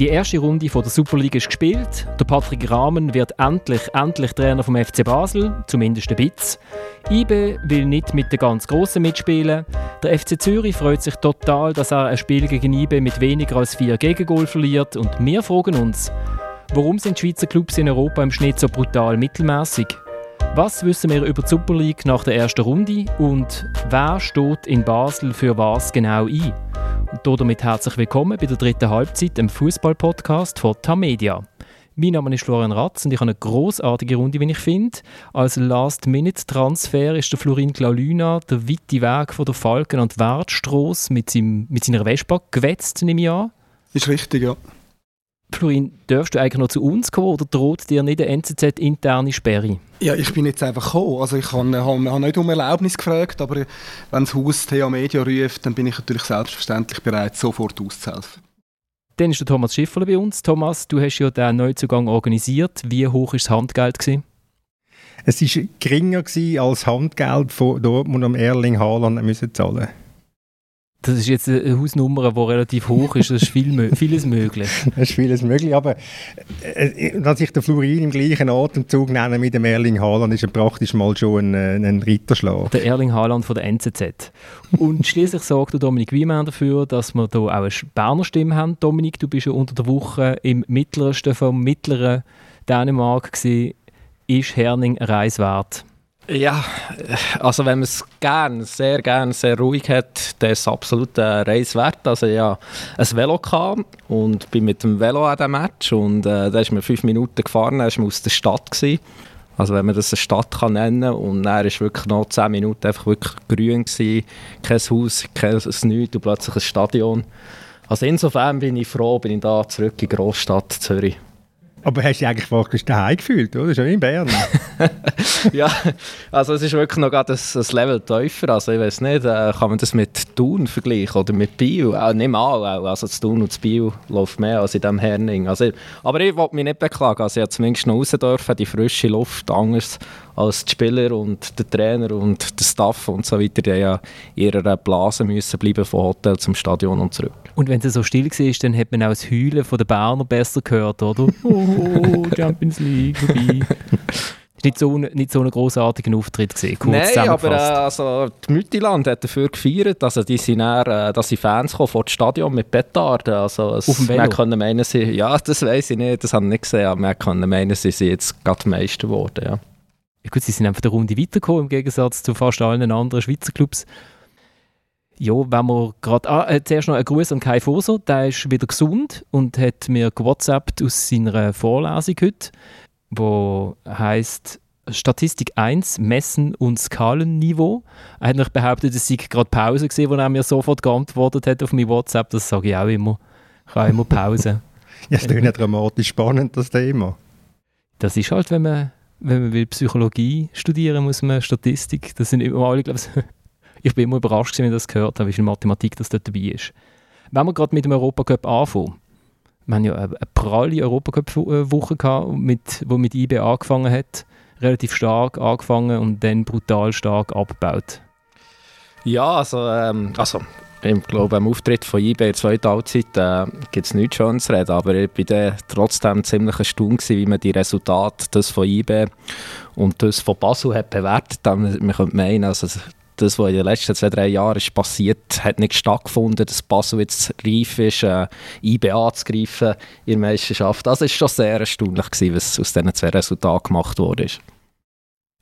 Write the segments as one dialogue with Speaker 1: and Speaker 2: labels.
Speaker 1: Die erste Runde von der Superliga ist gespielt. Der Patrick Rahmen wird endlich, endlich Trainer vom FC Basel, zumindest ein bisschen. IBE will nicht mit den ganz Grossen mitspielen. Der FC Zürich freut sich total, dass er ein Spiel gegen IBE mit weniger als vier Gegengol verliert. Und wir fragen uns, warum sind Schweizer Clubs in Europa im Schnitt so brutal mittelmäßig? Was wissen wir über die Super League nach der ersten Runde und wer steht in Basel für was genau ein? Und damit herzlich willkommen bei der dritten Halbzeit im Fußball-Podcast von Tamedia. Mein Name ist Florian Ratz und ich habe eine großartige Runde, wie ich finde. Als Last-Minute-Transfer ist der Florin Glaulüna der weite Weg von der Falken- und Wertstrasse mit, mit seiner Vespa gewetzt, nehme ich an.
Speaker 2: Ist richtig, ja.
Speaker 1: Florin, darfst du eigentlich noch zu uns kommen oder droht dir nicht eine NZZ-interne Sperre?
Speaker 2: Ja, ich bin jetzt einfach gekommen. Also ich habe, habe, habe nicht um Erlaubnis gefragt, aber wenn das Haus TA Media ruft, dann bin ich natürlich selbstverständlich bereit, sofort auszuhelfen.
Speaker 1: Dann ist der Thomas Schifferle bei uns. Thomas, du hast ja den Neuzugang organisiert. Wie hoch war das Handgeld? Gewesen?
Speaker 3: Es war geringer als Handgeld von Dortmund am Erling Haaland müssen zahlen
Speaker 1: das ist jetzt eine Hausnummer, die relativ hoch ist. Das ist viel, vieles möglich.
Speaker 3: Das ist vieles möglich, aber äh, dass ich den Florin im gleichen Atemzug nenne mit dem Erling Haaland, ist praktisch mal schon ein, ein Ritterschlag.
Speaker 1: Der Erling Haaland von der NZZ. Und schließlich sorgt Dominik Wiemann dafür, dass wir hier auch eine Berner Stimme haben. Dominik, du bist ja unter der Woche im mittlersten vom mittleren Dänemark gewesen. Ist Herning eine Reise wert?
Speaker 4: Ja, also wenn man es gern, sehr gern, sehr ruhig hat, dann ist es absolut eine Reise wert. Also ja, ein Velo kam und bin mit dem Velo an dem Match und äh, da ist mir fünf Minuten gefahren, da ist man aus der Stadt gewesen. Also wenn man das eine Stadt kann nennen und dann ist wirklich noch zehn Minuten einfach wirklich grün gewesen, kein Haus, kein nichts und plötzlich ein Stadion. Also insofern bin ich froh, bin ich da zurück in die Großstadt Zürich.
Speaker 3: Aber hast du dich eigentlich praktisch daheim gefühlt, oder? Schon in Bern.
Speaker 4: ja, also es ist wirklich noch gerade ein, ein Level tiefer. Also ich weiß nicht, äh, kann man das mit Thun vergleichen oder mit Bio? Auch nicht mal. Auch. Also das Thun und das Bio läuft mehr als in diesem Herning. Also, aber ich wollte mich nicht beklagen. Also ich durfte zumindest noch raus dürfen, die frische Luft, anders als die Spieler und der Trainer und der Staff und so weiter, die ja in ihrer Blase müssen bleiben vom Hotel zum Stadion und zurück.
Speaker 1: Und wenn es so still war, dann hat man auch das Heulen der Berner besser gehört, oder? oh, Champions League, vorbei. nicht so, nicht so ein großartiger Auftritt gesehen.
Speaker 4: Nein, aber äh, also, die Müttiland hat dafür gefeiert, also die sind dann, äh, dass sie Fans kommen vor das Stadion mit Petarden. Also es,
Speaker 1: Auf dem Velo?
Speaker 4: Man können meinen, sie, ja, das weiß ich nicht, das habe ich nicht gesehen, aber man kann meinen, sie sind jetzt gerade Meister geworden, ja.
Speaker 1: ja. Gut, sie sind einfach der Runde weitergekommen, im Gegensatz zu fast allen anderen Schweizer Clubs. Ja, wenn wir gerade. Ah, äh, zuerst noch ein Gruß an Kai Foser. Der ist wieder gesund und hat mir gewhatsappt aus seiner Vorlesung heute, wo heißt Statistik 1, Messen und Skalenniveau. Er hat nicht behauptet, es sei gerade Pause gesehen, wo er mir sofort geantwortet hat auf mein WhatsApp. Das sage ich auch immer. Ich habe immer Pause.
Speaker 3: ja, das ist ja dramatisch spannend, das Thema.
Speaker 1: Das ist halt, wenn man, wenn man will Psychologie studieren muss man Statistik. Das sind immer alle, glaube ich, ich bin immer überrascht, wenn ich das gehört habe, wie viel Mathematik das dort dabei ist. Wenn wir gerade mit dem Europacup anfangen, wir haben ja eine, eine pralle Europacup-Woche gehabt, mit, wo mit IB angefangen hat. Relativ stark angefangen und dann brutal stark abgebaut.
Speaker 4: Ja, also, ähm, also ich glaube, am Auftritt von IB in der zweiten Halbzeit äh, gibt es nichts Schönes zu reden, aber ich war trotzdem ziemlich erstaunt, wie man die Resultate, das von IB und das von Basel hat bewertet. Man könnte meinen, also das, was in den letzten zwei, drei Jahren ist passiert, hat nicht stattgefunden, dass Basel jetzt reif ist, äh, IB anzugreifen in der Meisterschaft. Es war schon sehr erstaunlich, gewesen, was aus diesen zwei Resultaten gemacht wurde.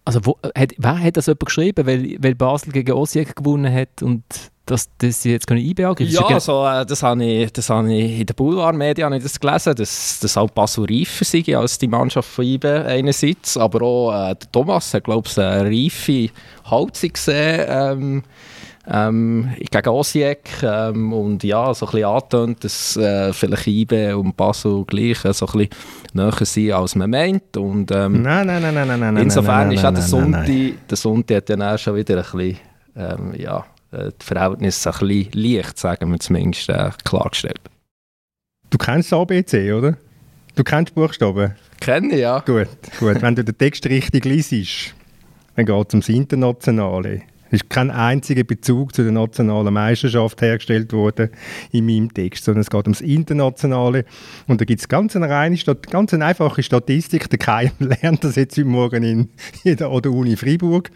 Speaker 1: Also wo, hat, wer hat das jemand geschrieben, weil, weil Basel gegen Osijek gewonnen hat und dass, dass sie jetzt können IB angreifen
Speaker 4: Ja, also, äh, das habe ich, das habe ich in den Boulevardmedien das gelesen, dass, dass auch Basel reifer sei als die Mannschaft von IB einerseits, aber auch äh, der Thomas hat, glaube ich, eine reife Haltung gesehen ähm, ähm, gegen Osijek ähm, und ja, so ein bisschen angetönt, dass äh, vielleicht IB und Basel gleich äh, so ein bisschen näher sind, als man meint und ähm,
Speaker 3: nein, nein, nein, nein, nein, nein,
Speaker 4: insofern
Speaker 3: nein,
Speaker 4: ist
Speaker 3: nein,
Speaker 4: auch der Sonntag, der Sonntag hat dann auch schon wieder ein bisschen, ähm, ja, die Verhältnisse ein bisschen leicht, sagen wir zumindest, äh, klargestellt.
Speaker 3: Du kennst das ABC, oder? Du kennst Buchstaben?
Speaker 4: Kenne ich, ja.
Speaker 3: Gut, gut. Wenn du den Text richtig liest, dann geht es ums Internationale. Es ist kein einziger Bezug zu der nationalen Meisterschaft hergestellt worden in meinem Text, sondern es geht ums Internationale. Und da gibt es ganz eine, reine, ganz eine einfache Statistik. Der Kai lernt das jetzt heute Morgen in, in der Uni Freiburg.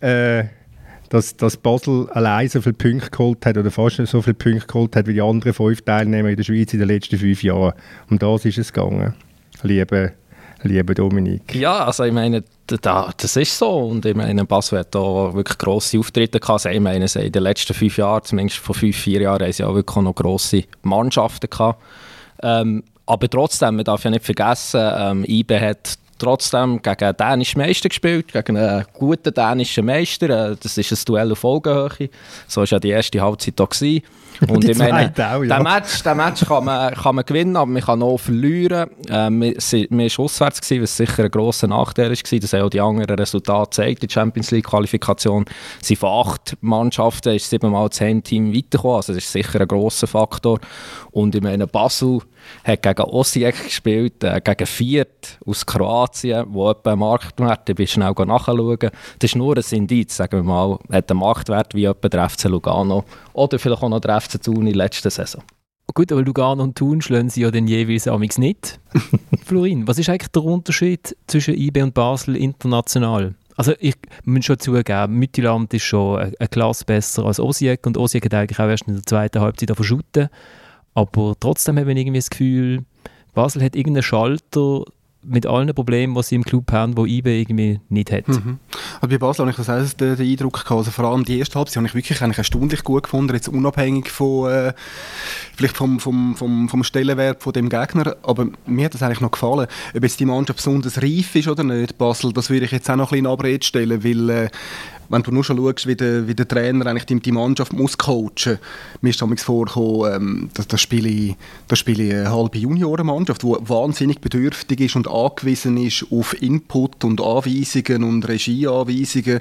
Speaker 3: Äh, dass, dass Basel allein so viele Punkte geholt hat oder fast so viele Punkte geholt hat wie die anderen fünf Teilnehmer in der Schweiz in den letzten fünf Jahren. Um das ist es gegangen, liebe, liebe Dominik.
Speaker 4: Ja, also ich meine, da, das ist so und ich meine, Basel hat da wirklich grosse Auftritte gehabt. Also ich meine, in den letzten fünf Jahren, zumindest vor fünf, vier Jahren, haben sie auch wirklich noch grosse Mannschaften gehabt. Ähm, aber trotzdem, man darf ja nicht vergessen, ähm, IBE hat trotzdem gegen einen dänischen Meister gespielt, gegen einen guten dänischen Meister. Äh, das ist ein Duell auf Augenhöhe. So war ja die erste Halbzeit da. Gewesen.
Speaker 3: Und ich meine,
Speaker 4: auch, ja. den Match, den Match kann, man, kann man gewinnen, aber man kann auch verlieren. Äh, wir, waren auswärts, gewesen, was sicher ein grosser Nachteil war. Das haben auch die anderen Resultate gezeigt. Die Champions League-Qualifikation sind von acht Mannschaften ist siebenmal das Heimteam weitergekommen. Also das ist sicher ein grosser Faktor. Und ich meine, Basel hat gegen Osijek gespielt, äh, gegen Viert aus Kroatien, wo etwa ein Marktwert, ich bin schnell nachschauen, das ist nur ein Indiz, sagen wir mal, hat einen Marktwert wie etwa der FC Lugano oder vielleicht auch noch der FC Thun in letzter Saison.
Speaker 1: Gut, aber Lugano und Thun schlagen sie ja dann jeweils amigs nicht. Florin, was ist eigentlich der Unterschied zwischen IB und Basel international? Also ich muss schon zugeben, Mittelland ist schon eine, Klasse besser als Osijek und Osijek hat eigentlich auch erst in der zweiten Halbzeit verschutten. Aber trotzdem habe ich irgendwie das Gefühl, Basel hat irgendeinen Schalter mit allen Problemen, die sie im Club haben, die IBE irgendwie nicht hat. Mhm.
Speaker 2: Also bei Basel habe ich das auch den, den Eindruck gehabt, also vor allem die erste Halbzeit habe ich wirklich eigentlich erstaunlich gut gefunden, jetzt unabhängig von äh, vielleicht vom, vom, vom, vom Stellenwert von dem Gegner, aber mir hat das eigentlich noch gefallen. Ob jetzt die Mannschaft besonders reif ist oder nicht, Basel, das würde ich jetzt auch noch ein bisschen in Abrede stellen, weil äh, wenn du nur schon schaust, wie der, wie der Trainer eigentlich die, die Mannschaft muss coachen mir ist vorgekommen, ähm, dass das spiele, das spiele eine halbe Juniorenmannschaft, die wahnsinnig bedürftig ist und angewiesen ist auf Input und Anweisungen und Regieanweisungen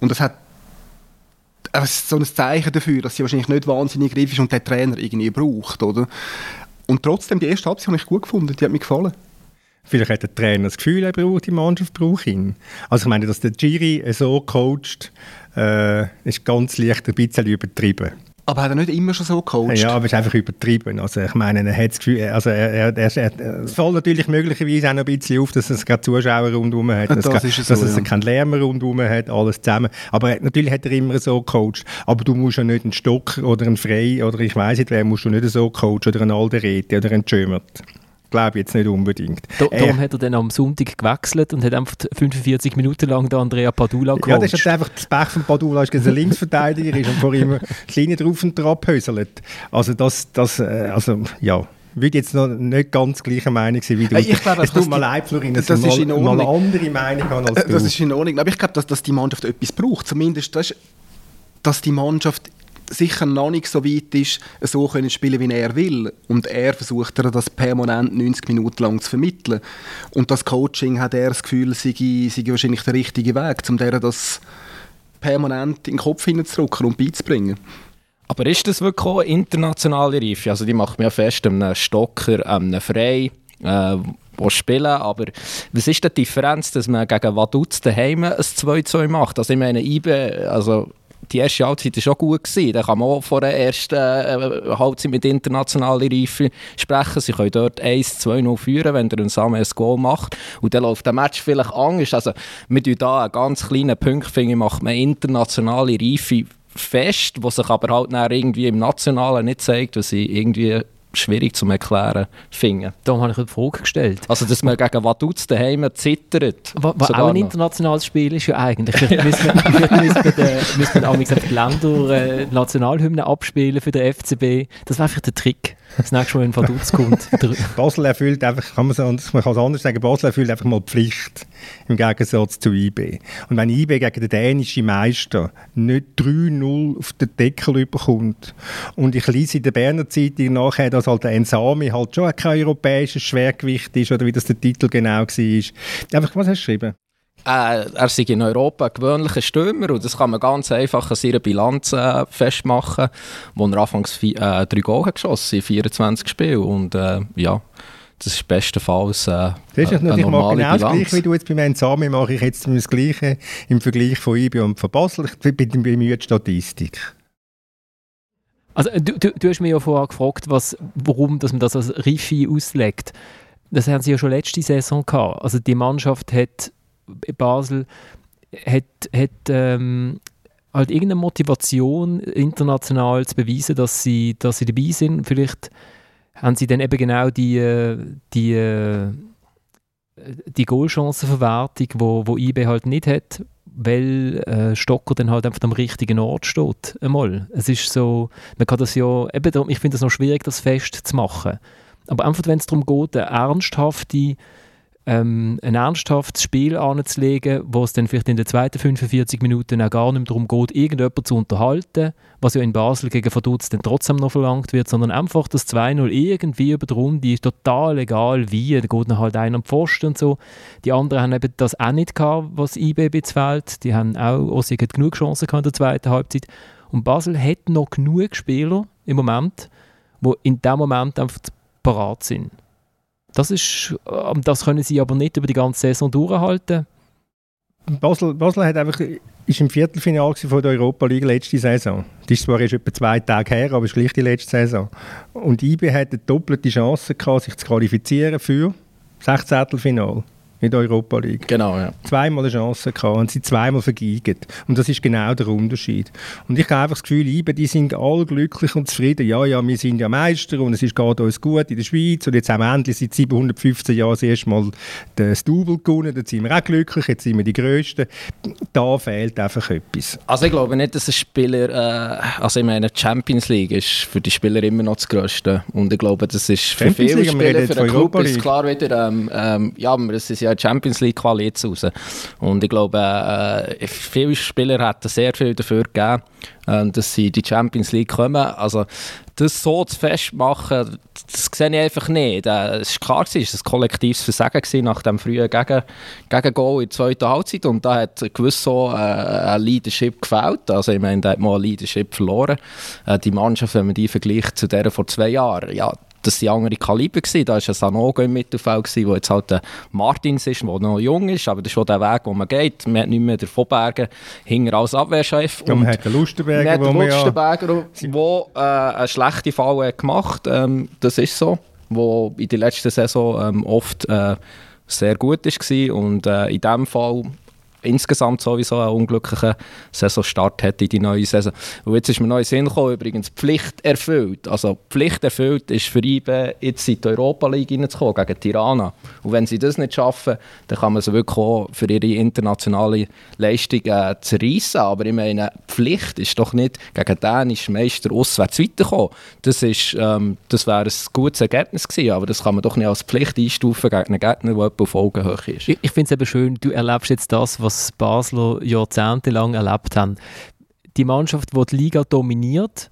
Speaker 2: und das hat so ein Zeichen dafür, dass sie wahrscheinlich nicht wahnsinnig reif ist und der Trainer irgendwie braucht, oder? Und trotzdem, die erste Halbzeit habe ich gut gefunden, die hat mir gefallen.
Speaker 3: Vielleicht hat der Trainer das Gefühl, er braucht die Mannschaft braucht ihn. Also ich meine, dass der Giri so coacht, äh, ist ganz leicht ein bisschen übertrieben.
Speaker 2: Aber hat er nicht immer schon so gecoacht?
Speaker 3: Ja, aber es ist einfach übertrieben. Also ich meine, er hat das Gefühl, also er, er, er, es fällt natürlich möglicherweise auch noch ein bisschen auf, dass es keine Zuschauer rundherum hat,
Speaker 2: dass, das es,
Speaker 3: dass so, es ja. keinen Lärm rundherum hat, alles zusammen. Aber natürlich hat er immer so gecoacht. Aber du musst ja nicht einen Stock oder einen Frei oder ich weiß nicht wer, musst du nicht so coachen oder einen Alderete oder einen Schömert glaube jetzt nicht unbedingt.
Speaker 1: Da, darum hat er dann am Sonntag gewechselt und hat einfach 45 Minuten lang den Andrea Padula gecoacht.
Speaker 3: Ja, das ist einfach das Pech von Padula, dass er ein Linksverteidiger ist und vor ihm die Linie drauf und drauf höselt. Also das, das, äh, also ja würde jetzt noch nicht ganz gleicher Meinung sein wie du.
Speaker 2: Ich glaube,
Speaker 3: es tut mir leid, Florin, dass
Speaker 2: das
Speaker 3: ich
Speaker 2: mal,
Speaker 3: mal, eine andere Meinung habe als
Speaker 2: du. Das ist in Ordnung. Aber ich glaube, dass, dass die Mannschaft etwas braucht. Zumindest, dass, dass die Mannschaft sicher noch nicht so weit ist, so können spielen, wie er will. Und er versucht das permanent 90 Minuten lang zu vermitteln. Und das Coaching hat er das Gefühl, sei, sei wahrscheinlich der richtige Weg, um das permanent in den Kopf hineinzudrücken und beizubringen.
Speaker 4: Aber ist das wirklich auch internationale Reife? Also die macht mir fest, einem Stocker, einem Frei, äh, die spielen, aber was ist die Differenz, dass man gegen Vaduz daheim ein 2-2 macht? Also ich meine, IBE, also die erste Halbzeit war schon gut. Gewesen. Da kann man auch vor der ersten äh, Halbzeit mit internationaler Reife sprechen. Sie können dort 1-2-0 führen, wenn der Samuel ein Goal macht. Und dann läuft der Match vielleicht anders. Also, wir da einen ganz kleinen Punkt, macht man internationale Reife fest, was sich aber halt irgendwie im Nationalen nicht zeigt, was sie irgendwie schwierig zu erklären finden.
Speaker 1: Darum habe ich eine Frage gestellt.
Speaker 4: Also, dass man gegen Vaduz daheim zittert.
Speaker 1: Was auch ein internationales Spiel ist ja eigentlich. Vielleicht müssen wir, müssen wir, müssen die Länder äh, Nationalhymne abspielen für den FCB. Das wäre vielleicht der Trick. Das nächste Mal, wenn Vaduz kommt.
Speaker 3: Basel erfüllt einfach, kann man, so, man kann es anders sagen, Basel erfüllt einfach mal Pflicht im Gegensatz zu IB. Und wenn IB gegen den dänischen Meister nicht 3-0 auf den Deckel überkommt und ich lese in der Berner Zeitung nachher, dass halt der Ensami halt schon kein europäisches Schwergewicht ist oder wie das der Titel genau war. Einfach, was hast du geschrieben?
Speaker 4: Äh, er sei in Europa ein gewöhnlicher Stürmer und das kann man ganz einfach an seiner Bilanz äh, festmachen, wo er anfangs äh, drei Goal geschossen in 24 Spielen und äh, ja, das ist bestenfalls äh,
Speaker 3: das ist eine, eine ich mache genau das Gleiche wie du jetzt bei Ensame mache ich jetzt das Gleiche im Vergleich von IB und von Basel. Ich bin bemüht Statistik.
Speaker 1: Also du, du, du, hast mich ja vorher gefragt, was, warum dass man das als Rifi auslegt. Das haben sie ja schon letzte Saison gehabt. Also die Mannschaft hat Basel hat, hat ähm, halt irgendeine Motivation international zu beweisen, dass sie, dass sie dabei sind. Vielleicht haben sie dann eben genau die, äh, die, die Goalchancenverwertung, wo, wo IB halt nicht hat, weil äh, Stocker dann halt einfach am richtigen Ort steht. Einmal. Es ist so, man kann das ja, eben darum, ich finde es noch schwierig, das festzumachen. Aber einfach, wenn es darum geht, eine ernsthafte ähm, ein ernsthaftes Spiel anzulegen, wo es dann vielleicht in den zweiten 45 Minuten auch gar nicht darum geht, irgendjemanden zu unterhalten, was ja in Basel gegen Vaduz dann trotzdem noch verlangt wird, sondern einfach das 2-0 irgendwie über die Runde ist total egal wie, da geht dann halt einer am Pfosten und so. Die anderen haben eben das auch nicht gehabt, was IB jetzt fehlt. Die haben auch, Ossi hat genug Chancen gehabt in der zweiten Halbzeit. Und Basel hat noch genug Spieler im Moment, die in dem Moment einfach parat sind. Das, ist, ähm, das können sie aber nicht über die ganze Saison durchhalten.
Speaker 3: Basel, Basel hat einfach, ist im Viertelfinale von der Europa League letzte Saison. Das ist zwar erst etwa zwei Tage her, aber es ist gleich die letzte Saison. Und IB hat eine doppelte Chance gehabt, sich zu qualifizieren für 16. Finale in der Europa League.
Speaker 4: Genau, ja.
Speaker 3: Zweimal eine Chance gehabt und sie zweimal vergeigt. Und das ist genau der Unterschied. Und ich habe einfach das Gefühl, IBE, die sind alle glücklich und zufrieden. Ja, ja, wir sind ja Meister und es ist geht uns gut in der Schweiz und jetzt haben wir endlich seit 715 Jahren das erste Mal das Double gewonnen. Jetzt sind wir auch glücklich, jetzt sind wir die Größten. Da fehlt einfach etwas.
Speaker 4: Also ich glaube nicht, dass ein Spieler, äh, also ich meine, Champions League ist für die Spieler immer noch das Größte. Und ich glaube, das ist für Champions viele Spieler, für den Club ist klar wieder, ähm, ähm, ja, es ist ja Champions League Quali jetzt raus. Und ich glaube, äh, viele Spieler hätten sehr viel dafür gegeben, äh, dass sie in die Champions League kommen. Also das so zu festmachen, das sehe ich einfach nicht. Äh, es war klar, es war ein kollektives Versagen nach dem frühen Gegen Gegengol in der zweiten Halbzeit und da hat gewiss so äh, ein Leadership gefällt. Also ich meine, da hat mal ein Leadership verloren. Äh, die Mannschaft, wenn man die vergleicht zu der vor zwei Jahren, ja, das waren andere Kaliber. Gewesen. Da war ein Sanogo im Mittelfeld, wo jetzt halt der Martins ist, der noch jung ist, aber das ist schon der Weg, wo man geht. Man hat nicht mehr den Vorbergen hinter als Abwehrchef.
Speaker 3: Ja, man hat den Lustenberger,
Speaker 4: hat den Lustenberger, der ja. äh, eine schlechte Fall hat gemacht ähm, Das ist so, wo in der letzten Saison ähm, oft äh, sehr gut war und äh, in diesem Fall insgesamt sowieso einen unglücklichen Saisonstart hat in die neue Saison. Und jetzt ist mir neu Sinn gekommen, übrigens Pflicht erfüllt. Also Pflicht erfüllt ist für IBE jetzt in die Europa League reinzukommen, gegen Tirana. Und wenn sie das nicht schaffen, dann kann man sie wirklich auch für ihre internationale Leistung äh, zerreissen. Aber ich meine, Pflicht ist doch nicht gegen dänischen Meister auswärts weiterkommen. Das, ähm, das wäre ein gutes Ergebnis gewesen, aber das kann man doch nicht als Pflicht einstufen gegen einen Gegner, der auf Augenhöhe ist.
Speaker 1: Ich, ich finde es eben schön, du erlebst jetzt das, was was Basler jahrzehntelang erlebt haben. Die Mannschaft, die die Liga dominiert,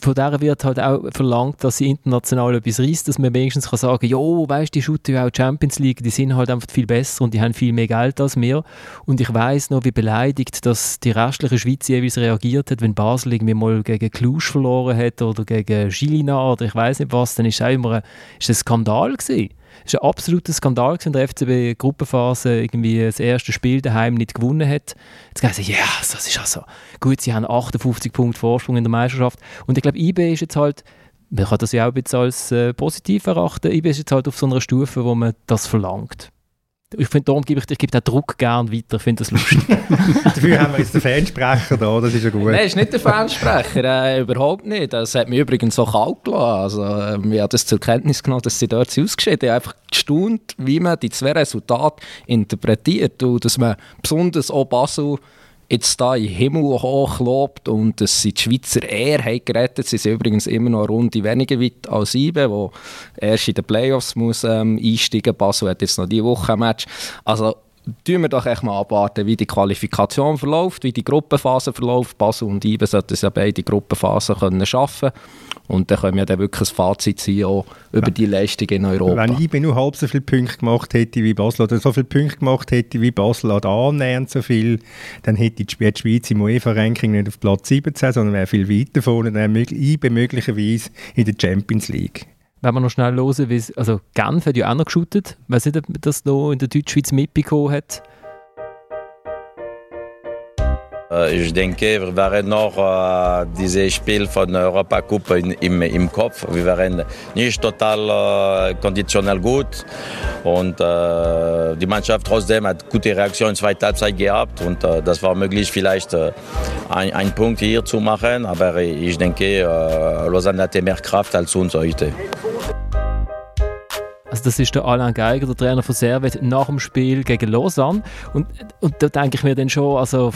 Speaker 1: von der wird halt auch verlangt, dass sie international etwas reißt, dass man wenigstens kann sagen kann, jo, weißt du, die ja auch Champions League, die sind halt einfach viel besser und die haben viel mehr Geld als wir. Und ich weiß noch, wie beleidigt, dass die restliche Schweiz jeweils reagiert hat, wenn Basel irgendwie mal gegen Cluj verloren hat oder gegen Gilina oder ich weiß nicht was, dann ist es auch immer ein, ist ein Skandal gewesen. Es war ein absoluter Skandal, wenn der FCB Gruppenphase irgendwie das erste Spiel daheim nicht gewonnen hat. Jetzt sie, ja, yes, das ist also gut, sie haben 58 Punkte Vorsprung in der Meisterschaft. Und ich glaube, IB ist jetzt halt, man kann das ja auch ein bisschen als äh, positiv erachten, IB ist jetzt halt auf so einer Stufe, wo man das verlangt. Ich finde, darum gebe ich, ich gebe den Druck gerne weiter. Ich finde das lustig.
Speaker 3: Dafür haben wir jetzt den Fansprecher da, das ist ja gut.
Speaker 4: Nein, ist nicht der Fansprecher, äh, überhaupt nicht. Das hat mich übrigens auch kalt gelassen. Also, äh, wir haben das zur Kenntnis genommen, dass sie dort ausgeschieden haben. einfach gestaunt, wie man die zwei Resultate interpretiert und dass man besonders auch Basel jetzt da den Himmel hochlobt und dass sie die Schweizer haben gerettet. Sie sind übrigens immer noch eine Runde weniger weit als IBE, wo erst in den Playoffs muss ähm, einsteigen. Basel hat jetzt noch diese Woche ein Match. Also tun wir doch echt mal abwarten, wie die Qualifikation verläuft, wie die Gruppenphase verläuft. Basel und IBE sollten ja beide Gruppenphasen können schaffen und dann können wir dann wirklich ein Fazit ziehen auch über die Leistung in Europa.
Speaker 3: Wenn IBE nur halb so viele Punkte gemacht hätte wie Basel oder so viele Punkte gemacht hätte wie Basel oder annähernd so viel, dann hätte die Schweiz im UEFA-Ranking nicht auf Platz 17, sondern wäre viel weiter vorne, dann wäre IBE möglicherweise in der Champions League.
Speaker 1: Wenn wir noch schnell hören, also Genf hat ja auch noch geschootet. Ich weiß nicht, ob das noch in der Deutschschweiz mitbekommen hat.
Speaker 5: Ich denke, wir werden noch äh, dieses Spiel von der Europacup im, im Kopf. Wir waren nicht total äh, konditionell gut und äh, die Mannschaft trotzdem hat gute Reaktionen in der zweiten Halbzeit gehabt und äh, das war möglich vielleicht äh, ein, ein, Punkt hier zu machen, aber ich denke, Lausanne hatte mehr Kraft als uns heute.
Speaker 1: Also das ist der Alain Geiger, der Trainer von Servet, nach dem Spiel gegen Lausanne. Und, und da denke ich mir dann schon, also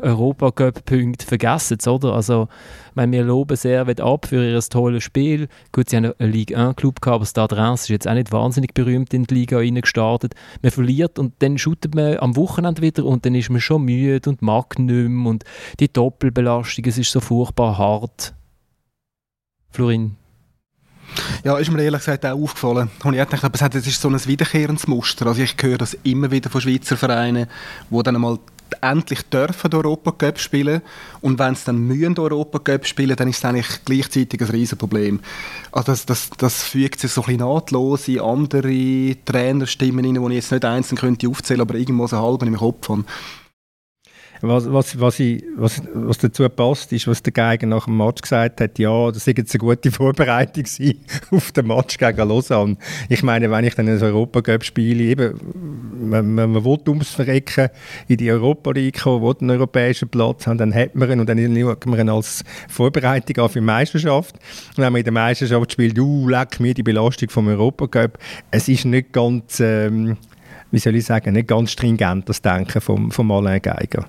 Speaker 1: Europacup-Punkte vergessen oder? Also meine, wir loben Servet ab für ihr tolles Spiel. Gut, sie haben einen Ligue 1-Club gehabt, aber Stade Reims ist jetzt auch nicht wahnsinnig berühmt in die Liga gestartet. Man verliert und dann shootet man am Wochenende wieder und dann ist man schon müde und mag nicht mehr und die Doppelbelastung, es ist so furchtbar hart. Florin,
Speaker 2: ja, ist mir ehrlich gesagt auch aufgefallen. Und ich gedacht, aber es ist so ein wiederkehrendes Muster. Also ich höre das immer wieder von Schweizer Vereinen, die dann einmal endlich dürfen Europa Cup spielen und wenn sie dann mühen Europa Cup spielen, dann ist es eigentlich gleichzeitig ein Riesenproblem. Also das, das, das fügt sich so ein bisschen nahtlos in andere Trainerstimmen rein, die ich jetzt nicht einzeln könnte aufzählen, aber irgendwo so halb im Kopf habe.
Speaker 3: Was, was, was, ich, was, was dazu passt, ist, was der Geiger nach dem Match gesagt hat, ja, das sei jetzt eine gute Vorbereitung auf den Match gegen Lausanne. Ich meine, wenn ich dann ein Europacup spiele, eben, man, man, man will ums Verrecken in die Europa League kommen, will einen europäischen Platz haben, dann hat man ihn und dann schaut man ihn als Vorbereitung an für die Meisterschaft. Und wenn man in der Meisterschaft spielt, uh, leck mir die Belastung vom Europacup, es ist nicht ganz, ähm, wie soll ich sagen, nicht ganz stringent, das Denken vom, vom Alain Geiger.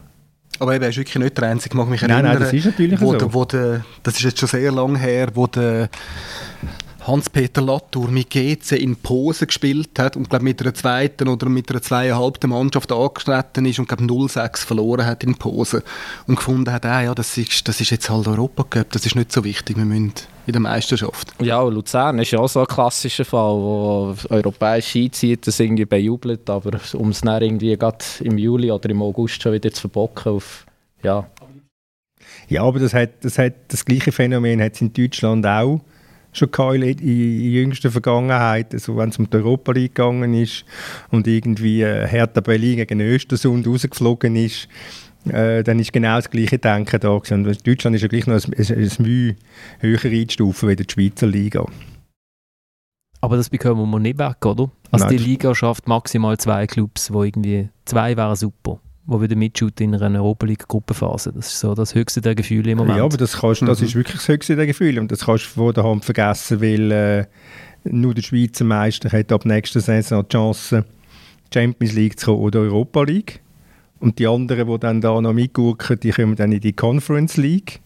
Speaker 2: Aber eben, er ist wirklich nicht der Einzige, mag mich
Speaker 3: erinnern. Nein, nein, das ist natürlich
Speaker 2: wo
Speaker 3: so.
Speaker 2: Der, wo der, das ist jetzt schon sehr lange her, wo der Hans-Peter Latour mit GC in Pose gespielt hat und glaub, mit einer zweiten oder mit einer zweieinhalbten Mannschaft angetreten ist und glaub, 0-6 verloren hat in Pose und gefunden hat, ah, ja, das ist, das ist jetzt halt Europacup, das ist nicht so wichtig, wir müssen in der Meisterschaft.
Speaker 4: Ja, Luzern ist ja auch so ein klassischer Fall, wo europäische Einzieher das irgendwie bejubelt, aber um es dann irgendwie gerade im Juli oder im August schon wieder zu verbocken auf, ja.
Speaker 3: Ja, aber das, hat, das, hat, das gleiche Phänomen hat es in Deutschland auch schon in, in jüngster Vergangenheit, also wenn es um die Europa League gegangen ist und irgendwie äh, Hertha Berlin gegen Östersund rausgeflogen ist, äh, dann ist genau das gleiche Denken da gewesen. Und Deutschland ist ja gleich noch ein, ein, ein Mühe höher einzustufen wie die Schweizer Liga.
Speaker 1: Aber das bekommen wir nicht weg, oder? Also Nein, die Liga schafft maximal zwei Clubs, wo irgendwie zwei wären super wo wieder mitshooten in einer Europa League Gruppenphase. Das ist so das höchste der Gefühle im Moment.
Speaker 3: Ja, aber das, kannst, das mhm. ist wirklich das höchste der Gefühle und das kannst du vor der Hand vergessen, weil äh, nur der Schweizer Meister hat ab nächster Saison die Chance, Champions League zu kommen oder Europa League. Und die anderen, die dann da noch mitgucken, die kommen dann in die Conference League.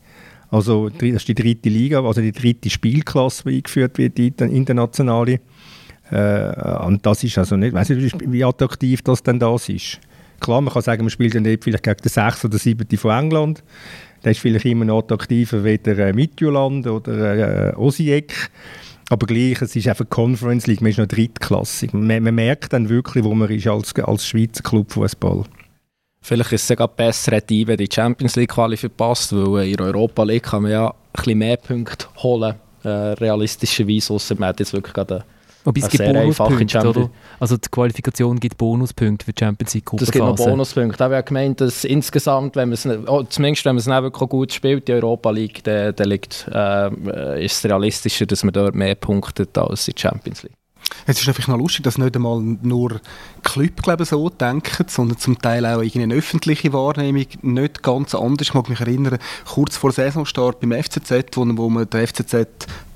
Speaker 3: Also das ist die dritte Liga, also die dritte Spielklasse, die eingeführt wird, die internationale. Äh, und das ist also nicht, weiß nicht, wie attraktiv das denn das ist. Klar, man kann sagen, man spielt dann vielleicht gegen den 6. oder 7. von England. Der ist vielleicht immer noch attraktiver wie der äh, Midtjylland oder äh, Osijek. Aber gleich, es ist einfach Conference League, man ist noch drittklassig. Man, man merkt dann wirklich, wo man ist als, als Schweizer Clubfußball.
Speaker 4: Vielleicht ist es sogar besser, hätte IBE die Champions League Quali verpasst, weil in der Europa League kann man ja ein bisschen mehr Punkte holen, äh, realistischerweise, außer man hat jetzt wirklich gerade
Speaker 1: Wobei es gibt Bonuspunkte, oder? Also die Qualifikation gibt Bonuspunkte für die Champions League
Speaker 4: Gruppenphase. Das gibt noch Bonuspunkte. Ich habe gemeint, dass insgesamt, wenn man es, oh, zumindest wenn man es nicht wirklich gut spielt, die Europa League, dann, dann liegt, äh, ist es realistischer, dass man dort mehr punktet als in der Champions League.
Speaker 2: Es ist einfach noch lustig, dass nicht einmal nur Club glaube so denken, sondern zum Teil auch eine öffentliche Wahrnehmung nicht ganz anders. Ich mag mich erinnern, kurz vor Saisonstart beim FCZ, wo, wo man den FCZ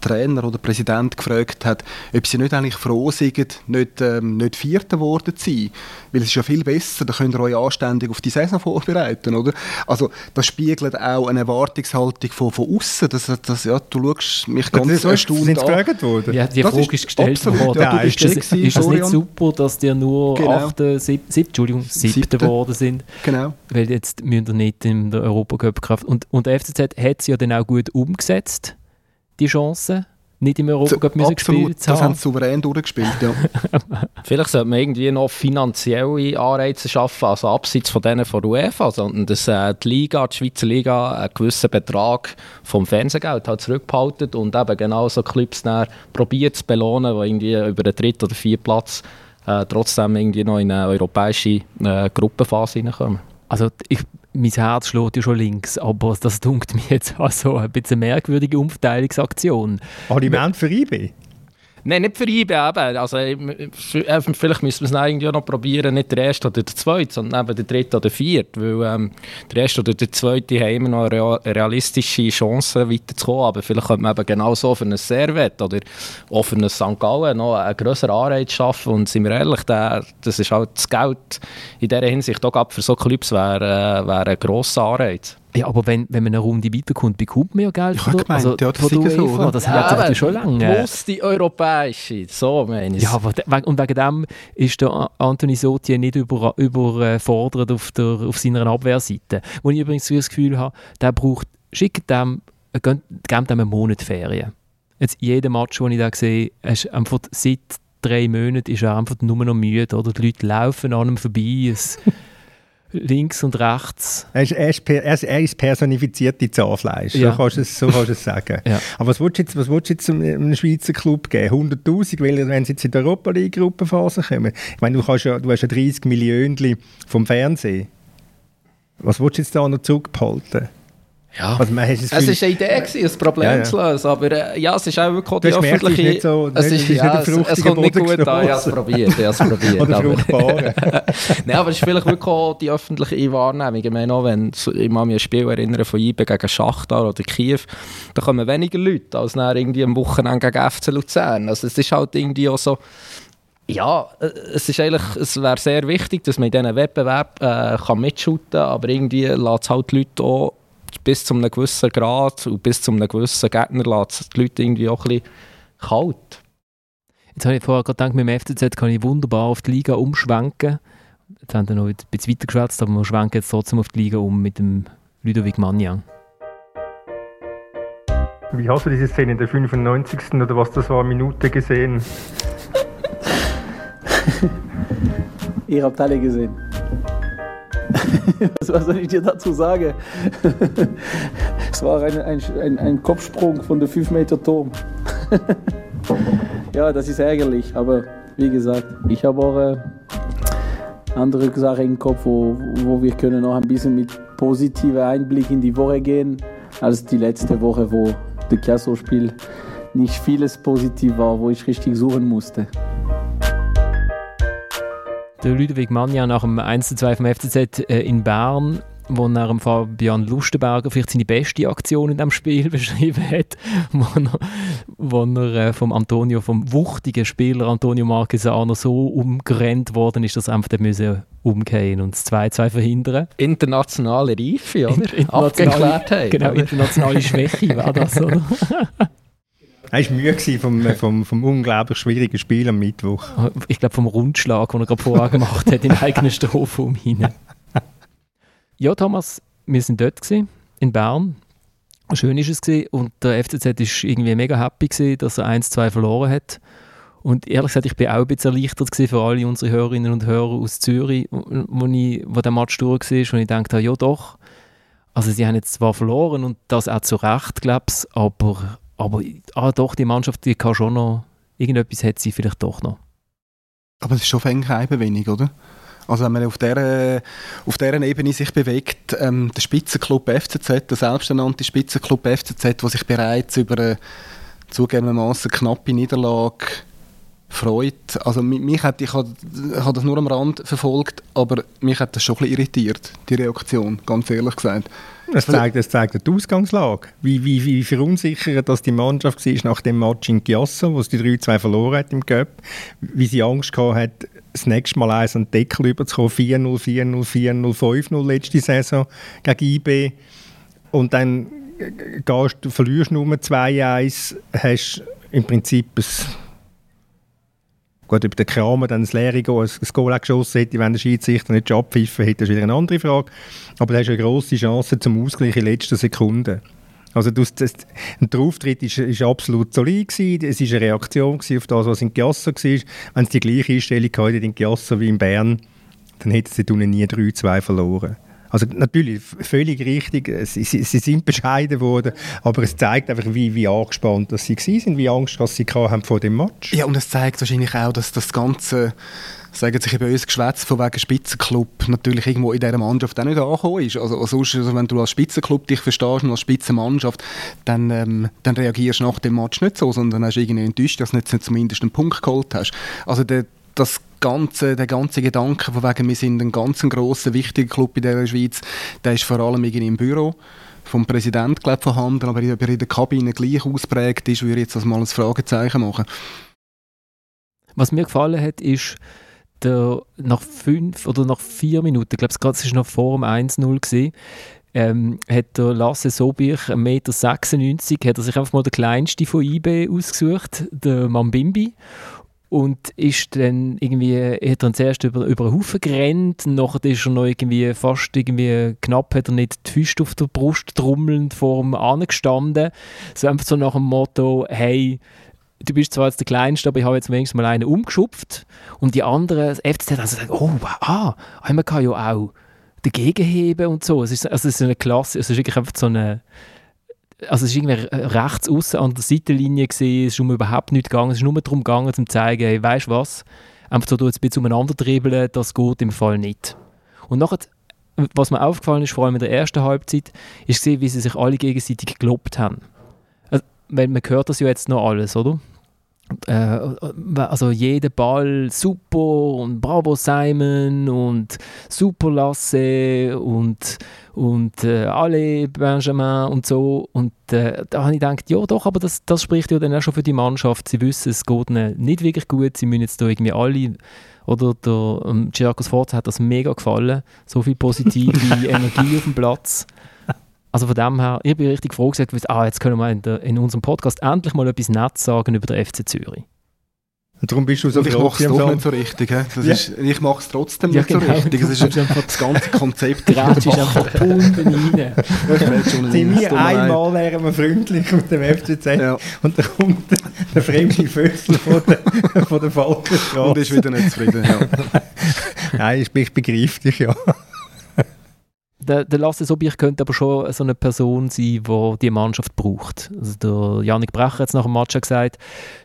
Speaker 2: Trainer oder Präsident gefragt hat, ob sie nicht eigentlich froh sind, nicht, ähm, nicht Vierter geworden zu sein. Weil es ist ja viel besser, da könnt ihr euch anständig auf die Saison vorbereiten, oder? Also das spiegelt auch eine Erwartungshaltung von, von außen. Das, das, ja, du schaust mich ganz
Speaker 3: das erstaunt sind an. gefragt worden?
Speaker 1: Ja, die das Frage ist gestellt absolut, worden. Ja, ist, das, gewesen, ist das nicht super, dass die nur genau. 8, 7, 7, Entschuldigung, 7. geworden sind?
Speaker 2: Genau.
Speaker 1: Weil jetzt müssen wir nicht in der Europacup Kraft. Und, und der FCZ hat es ja dann auch gut umgesetzt die Chance. nicht im Europacup müssen gespielt
Speaker 2: haben. Das haben sie souverän durchgespielt, ja.
Speaker 4: Vielleicht sollte man irgendwie noch finanzielle Anreize schaffen, also abseits von denen von UEFA, sondern dass äh, die Liga, die Schweizer Liga, einen gewissen Betrag vom Fernsehgeld halt zurückbehalten und eben genau so Clubs probiert zu belohnen, die irgendwie über den dritten oder vierten Platz äh, trotzdem irgendwie noch in eine europäische äh, Gruppenphase hineinkommen.
Speaker 1: Also ich, mein Herz schlägt ja schon links, aber das dunkt mir jetzt also ein bisschen eine merkwürdige Umverteilungsaktion.
Speaker 3: Aliment für IB?
Speaker 4: Nein, nicht für IB eben. Also, äh, vielleicht müssen wir es irgendwie noch probieren, nicht der erste oder der zweite, sondern eben der dritte oder der vierte. Weil ähm, der erste oder der zweite haben immer noch realistische Chance weiterzukommen. Aber vielleicht könnte man eben genau so für ein Servet oder auch für ein St. Gallen noch einen größeren Anreiz schaffen. Und sind wir ehrlich, der, das ist halt das Geld in dieser Hinsicht auch für so Clubs wäre, äh, wäre ein grosser Anreiz.
Speaker 1: Ja, aber wenn, wenn man eine Runde weiterkommt, bekommt man ja Geld
Speaker 2: ja, von, der, gemeint, also, ja, das von der.
Speaker 1: So, das ja, hat sich schon lange.
Speaker 4: Muss die europäische, so meine ich.
Speaker 1: Ja, aber und wegen dem ist der Anthony Sotier nicht über, überfordert auf, der, auf seiner Abwehrseite. Wo ich übrigens das Gefühl habe, der braucht, schickt dem, gebt dem einen Monat Ferien. Jetzt jeder Match, den ich da sehe, ist einfach seit drei Monaten ist er einfach nur noch müde. Oder? Die Leute laufen an ihm vorbei. Es, links und rechts.
Speaker 3: Er ist, er ist, er ist personifizierte Zahnfleisch, ja. so, kannst du es, so kannst du es sagen. ja. Aber was willst du jetzt, was willst du jetzt einem Schweizer Club geben? 100'000, weil, wenn sie jetzt in der Europa League Gruppenphase kommen? Ich meine, du, kannst ja, du hast ja 30 Millionen vom Fernsehen. Was willst du jetzt da noch zurückbehalten?
Speaker 4: Ja, also man es war eine Idee, gewesen, ein Problem ja, ja. zu lösen, aber äh, ja, es ist auch wirklich die öffentliche...
Speaker 3: Nicht so, es, ist,
Speaker 4: ja, es, es kommt nicht gut an, ich habe es probiert, ich habe probiert.
Speaker 3: Oder fruchtbar.
Speaker 4: Nein, aber es ist vielleicht wirklich auch die öffentliche Wahrnehmung. Ich meine auch, wenn ich mich an ein Spiel erinnere von IBE gegen Schachtar oder Kiew, da kommen weniger Leute als nach irgendwie am Wochenende gegen FC Luzern. Also es ist halt irgendwie auch so... Ja, äh, es ist eigentlich, es wäre sehr wichtig, dass man in diesen Wettbewerb äh, kann mitschuten kann, aber irgendwie lässt es halt die Leute auch bis zu einem gewissen Grad und bis zu einem gewissen Gegner lässt die Leute irgendwie auch ein bisschen kalt.
Speaker 1: Jetzt habe ich vorher gerade gedacht, mit dem FCZ kann ich wunderbar auf die Liga umschwenken. Jetzt haben wir noch ein bisschen weiter geschwätzt, aber wir schwenken jetzt trotzdem auf die Liga um mit dem Ludovic Magnan.
Speaker 3: Wie hast du diese Szene in der 95. oder was das war, Minute gesehen?
Speaker 6: Ihr habt alle gesehen. was soll ich dir dazu sagen? es war ein, ein, ein, Kopfsprung von der 5 Meter Turm. ja, das ist ärgerlich, aber wie gesagt, ich habe auch äh, andere Sachen im Kopf, wo, wo wir können noch ein bisschen mit positiver Einblick in die Woche gehen, als die letzte Woche, wo das Chiasso-Spiel nicht vieles positiv war, wo ich richtig suchen musste.
Speaker 1: Der Ludwig Manja nach dem 1:2 vom FCZ äh, in Bern wo er dem Fabian Lustenberger vielleicht seine beste Aktion in diesem Spiel beschrieben hat, wo er, wo er äh, vom Antonio, vom wuchtigen Spieler Antonio Marquesano so umgerannt worden ist, dass er einfach müssen umgehen und das 2-2 verhindern.
Speaker 4: Internationale Reife, oder?
Speaker 1: Internationale, genau, internationale Schwäche war das, oder?
Speaker 3: Er war müde vom, vom, vom unglaublich schwierigen Spiel am Mittwoch.
Speaker 1: Ich glaube vom Rundschlag, den er gerade vorher gemacht hat, im eigenen Strafraum hinein. Ja, Thomas, wir sind dort gewesen, in Bern. Schön war es gewesen. und der FCZ war irgendwie mega happy gewesen, dass er 1-2 verloren hat. Und ehrlich gesagt, ich bin auch ein bisschen erleichtert für alle unsere Hörerinnen und Hörer aus Zürich, wo, ich, wo der Match durch war und ich dachte, ja doch, also sie haben jetzt zwar verloren und das auch zu Recht, glaube ich, aber aber ah, doch, die Mannschaft die kann schon noch, irgendetwas hat sie vielleicht doch noch.
Speaker 2: Aber es ist schon fängt wenig, oder? Also wenn man auf dieser, auf dieser Ebene sich bewegt, ähm, der Spitzenclub FCZ, der selbsternannte Spitzenclub FCZ, der sich bereits über eine zugegebenermaßen knappe Niederlage freut. Also mich hat, ich habe hab das nur am Rand verfolgt, aber mich hat das schon ein bisschen irritiert, die Reaktion, ganz ehrlich gesagt.
Speaker 3: Es zeigt, es zeigt die Ausgangslage, wie, wie, wie verunsichert dass die Mannschaft war nach dem Match in Chiasso, wo sie die 3-2 verloren hat im Cup, wie sie Angst gehabt hat, das nächste Mal eins an den Deckel überzukommen, 4-0, 4-0, 4-0, 5-0 letzte Saison gegen IB und dann gehst, du verlierst nur 2-1, hast im Prinzip ein Gut, ob der Kramer dann das leere Goal, das Goal geschossen hätte, wenn der Schiedsrichter nicht abpfiffen hätte, ist wieder eine andere Frage. Aber da hast du eine grosse Chance zum Ausgleich in letzter Sekunde. Also das, das, der Auftritt ist, ist absolut solid gewesen. Es ist eine Reaktion auf das, was in Chiasso war. Wenn es die gleiche Einstellung hatte in Chiasso wie in Bern, dann hätten sie nie 3-2 verloren. Also natürlich, völlig richtig, sie, sie, sie, sind bescheiden worden, aber es zeigt einfach, wie, wie angespannt dass sie waren, wie Angst dass sie haben vor dem Match.
Speaker 2: Ja, und es zeigt wahrscheinlich auch, dass das Ganze sagen sich bei uns Geschwätz von wegen Spitzenclub natürlich irgendwo in dieser Mannschaft auch nicht angekommen ist. Also, also, also wenn du als Spitzenclub dich verstehst und als Spitzenmannschaft, dann, ähm, dann reagierst du nach dem Match nicht so, sondern hast irgendwie enttäuscht, dass du nicht zumindest einen Punkt geholt hast. Also der, das ganze, der ganze Gedanke von wegen, wir sind ein ganz grosser, wichtiger Club in der Schweiz, der ist vor allem irgendwie im Büro vom Präsidenten glaub, vorhanden, aber ob er in der Kabine gleich ausprägt ist, würde ich jetzt das mal ein Fragezeichen machen.
Speaker 1: Was mir gefallen hat, ist, der, nach fünf oder nach vier Minuten, ich glaube, es war noch vor dem 1-0 gesehen, ähm, hat der Lasse Sobich, 1,96 Meter, hat er sich einfach mal den kleinsten von IB ausgesucht, der Mambimbi und ist dann irgendwie, hat er zuerst über, über einen Haufen gerannt, nachher ist er noch irgendwie fast irgendwie knapp, hat er nicht die Füße auf der Brust trommelnd vor ihm angestanden, so einfach so nach dem Motto, hey, du bist zwar jetzt der Kleinste, aber ich habe jetzt wenigstens mal einen umgeschupft und die anderen, das FCZ, also sagen, oh, ah, man kann ja auch dagegen heben und so. Es ist, also es ist eine Klasse, es ist wirklich einfach so eine also es war irgendwie rechts außen an der Seitenlinie gesehen, es ist um überhaupt nicht gegangen, es ist nur darum gegangen, um zu zeigen, hey, weißt was, einfach so ein bisschen umeinander dribbeln, das geht im Fall nicht. Und nachher, was mir aufgefallen ist, vor allem in der ersten Halbzeit, ist gesehen, wie sie sich alle gegenseitig gelobt haben. Also, man hört das ja jetzt noch alles, oder? Äh, also jeder Ball super und bravo Simon und super Lasse und, und äh, alle Benjamin und so. Und äh, da habe ich gedacht, ja doch, aber das, das spricht ja dann auch schon für die Mannschaft. Sie wissen, es geht ihnen nicht wirklich gut. Sie müssen jetzt da irgendwie alle oder der ähm, Giacos Forza hat das mega gefallen. So viel positive Energie auf dem Platz. Also von dem her, ich bin richtig froh gesagt, ah, jetzt können wir in, der, in unserem Podcast endlich mal etwas Nettes sagen über den FC Zürich.
Speaker 3: Und darum bist du so
Speaker 2: Ich mache es doch nicht so richtig. Das ja. ist, ich mache es trotzdem ja, nicht genau. so richtig. Das ist das ganze Konzept.
Speaker 1: Grätsch ist einfach unten rein.
Speaker 3: Sind wir einmal wären wir freundlich mit dem FCZ ja. und dann kommt der fremde Füßel von der, von der Falkenstraße.
Speaker 2: Und ist wieder nicht zufrieden, ja.
Speaker 3: Nein, ich, ich begreife dich, ja
Speaker 1: der, der Lasse Sobich könnte aber schon so eine Person sein, die die Mannschaft braucht. Also der Janik Brecher hat es nach dem Match gesagt,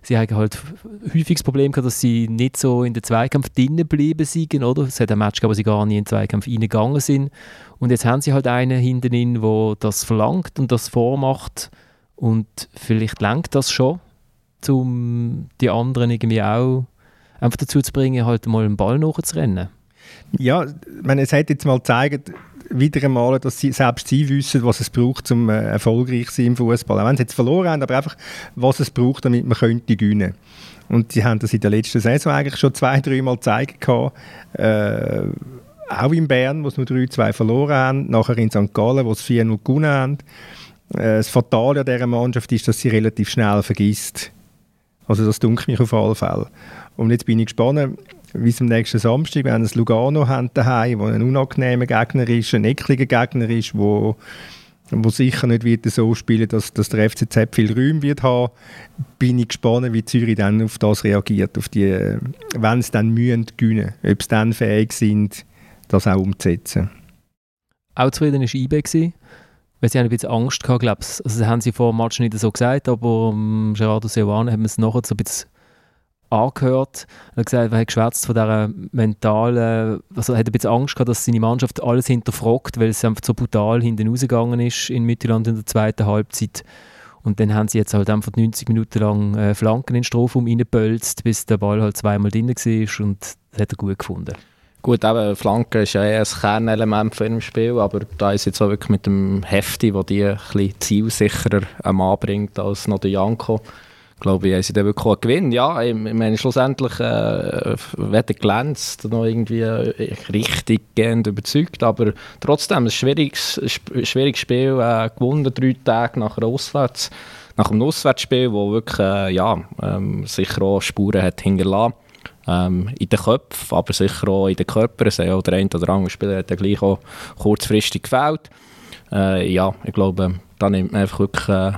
Speaker 1: sie haben halt häufig das Problem gehabt, dass sie nicht so in den Zweikampf drinnen geblieben sind, oder? Es hat ein Match gehabt, wo sie gar nicht in den Zweikampf reingegangen sind. Und jetzt haben sie halt einen hinten drin, der das verlangt und das vormacht. Und vielleicht lenkt das schon, um die anderen irgendwie auch einfach dazu zu bringen, halt mal einen Ball nachzurennen.
Speaker 3: Ja, ich meine, es hat jetzt mal gezeigt, wieder einmal, dass sie, selbst sie wissen, was es braucht, um äh, erfolgreich zu sein im Fußball. Auch wenn sie jetzt verloren haben, aber einfach, was es braucht, damit man könnte gewinnen Und sie haben das in der letzten Saison eigentlich schon zwei, dreimal gezeigt. Äh, auch in Bern, wo sie nur 3-2 verloren haben, nachher in St. Gallen, wo sie 4-0 gewonnen haben. Äh, das Fatale an dieser Mannschaft ist, dass sie relativ schnell vergisst. Also das dunkelt mich auf alle Fälle. Und jetzt bin ich gespannt, wie es am nächsten Samstag, wir Lugano haben daheim, wo ein unangenehmer Gegner ist, ein ekliger Gegner ist, wo wo sicher nicht wird so spielen, dass, dass der FCZ viel Räume wird haben, bin ich gespannt, wie Zürich dann auf das reagiert, auf die, wenn sie dann mühen gewinnen, ob sie dann fähig sind, das auch umzusetzen.
Speaker 1: Auch zufrieden war IB, weil sie haben ein bisschen Angst gehabt, glaube ich. Also das haben sie vor dem Match nicht so gesagt, aber um, Gerardo Seoane haben es nachher so ein bisschen angehört. Er hat gesagt, er hat geschwätzt von dieser mentalen, also er hat ein bisschen Angst gehabt, dass seine Mannschaft alles hinterfragt, weil es einfach so brutal hinten rausgegangen ist in Mittelland in der zweiten Halbzeit. Und dann haben sie jetzt halt einfach 90 Minuten lang äh, Flanken in den Strafraum reingepölzt, bis der Ball halt zweimal drin war und das hat er gut gefunden.
Speaker 4: Gut, eben, Flanken ist ja eher ein Kernelement von ihrem Spiel, aber da ist jetzt auch wirklich mit dem Hefti, wo die ein bisschen zielsicherer am anbringt als noch der Janko glaube ich, haben sie dann wirklich auch Gewinn. Ja, ich, ich meine, schlussendlich äh, weder glänzt noch irgendwie äh, richtig gehend überzeugt, aber trotzdem ein schwieriges, schwieriges Spiel, äh, gewonnen drei Tage nach Auswärts, nach einem Auswärtsspiel, wo wirklich äh, ja, ähm, sicher auch Spuren hat hinterlassen. Ähm, in den Köpfen, aber sicher auch in den Körpern. Es ja der eine oder andere Spieler hat ja gleich auch kurzfristig gefällt. Äh, ja, ich glaube, da nimmt man einfach wirklich äh,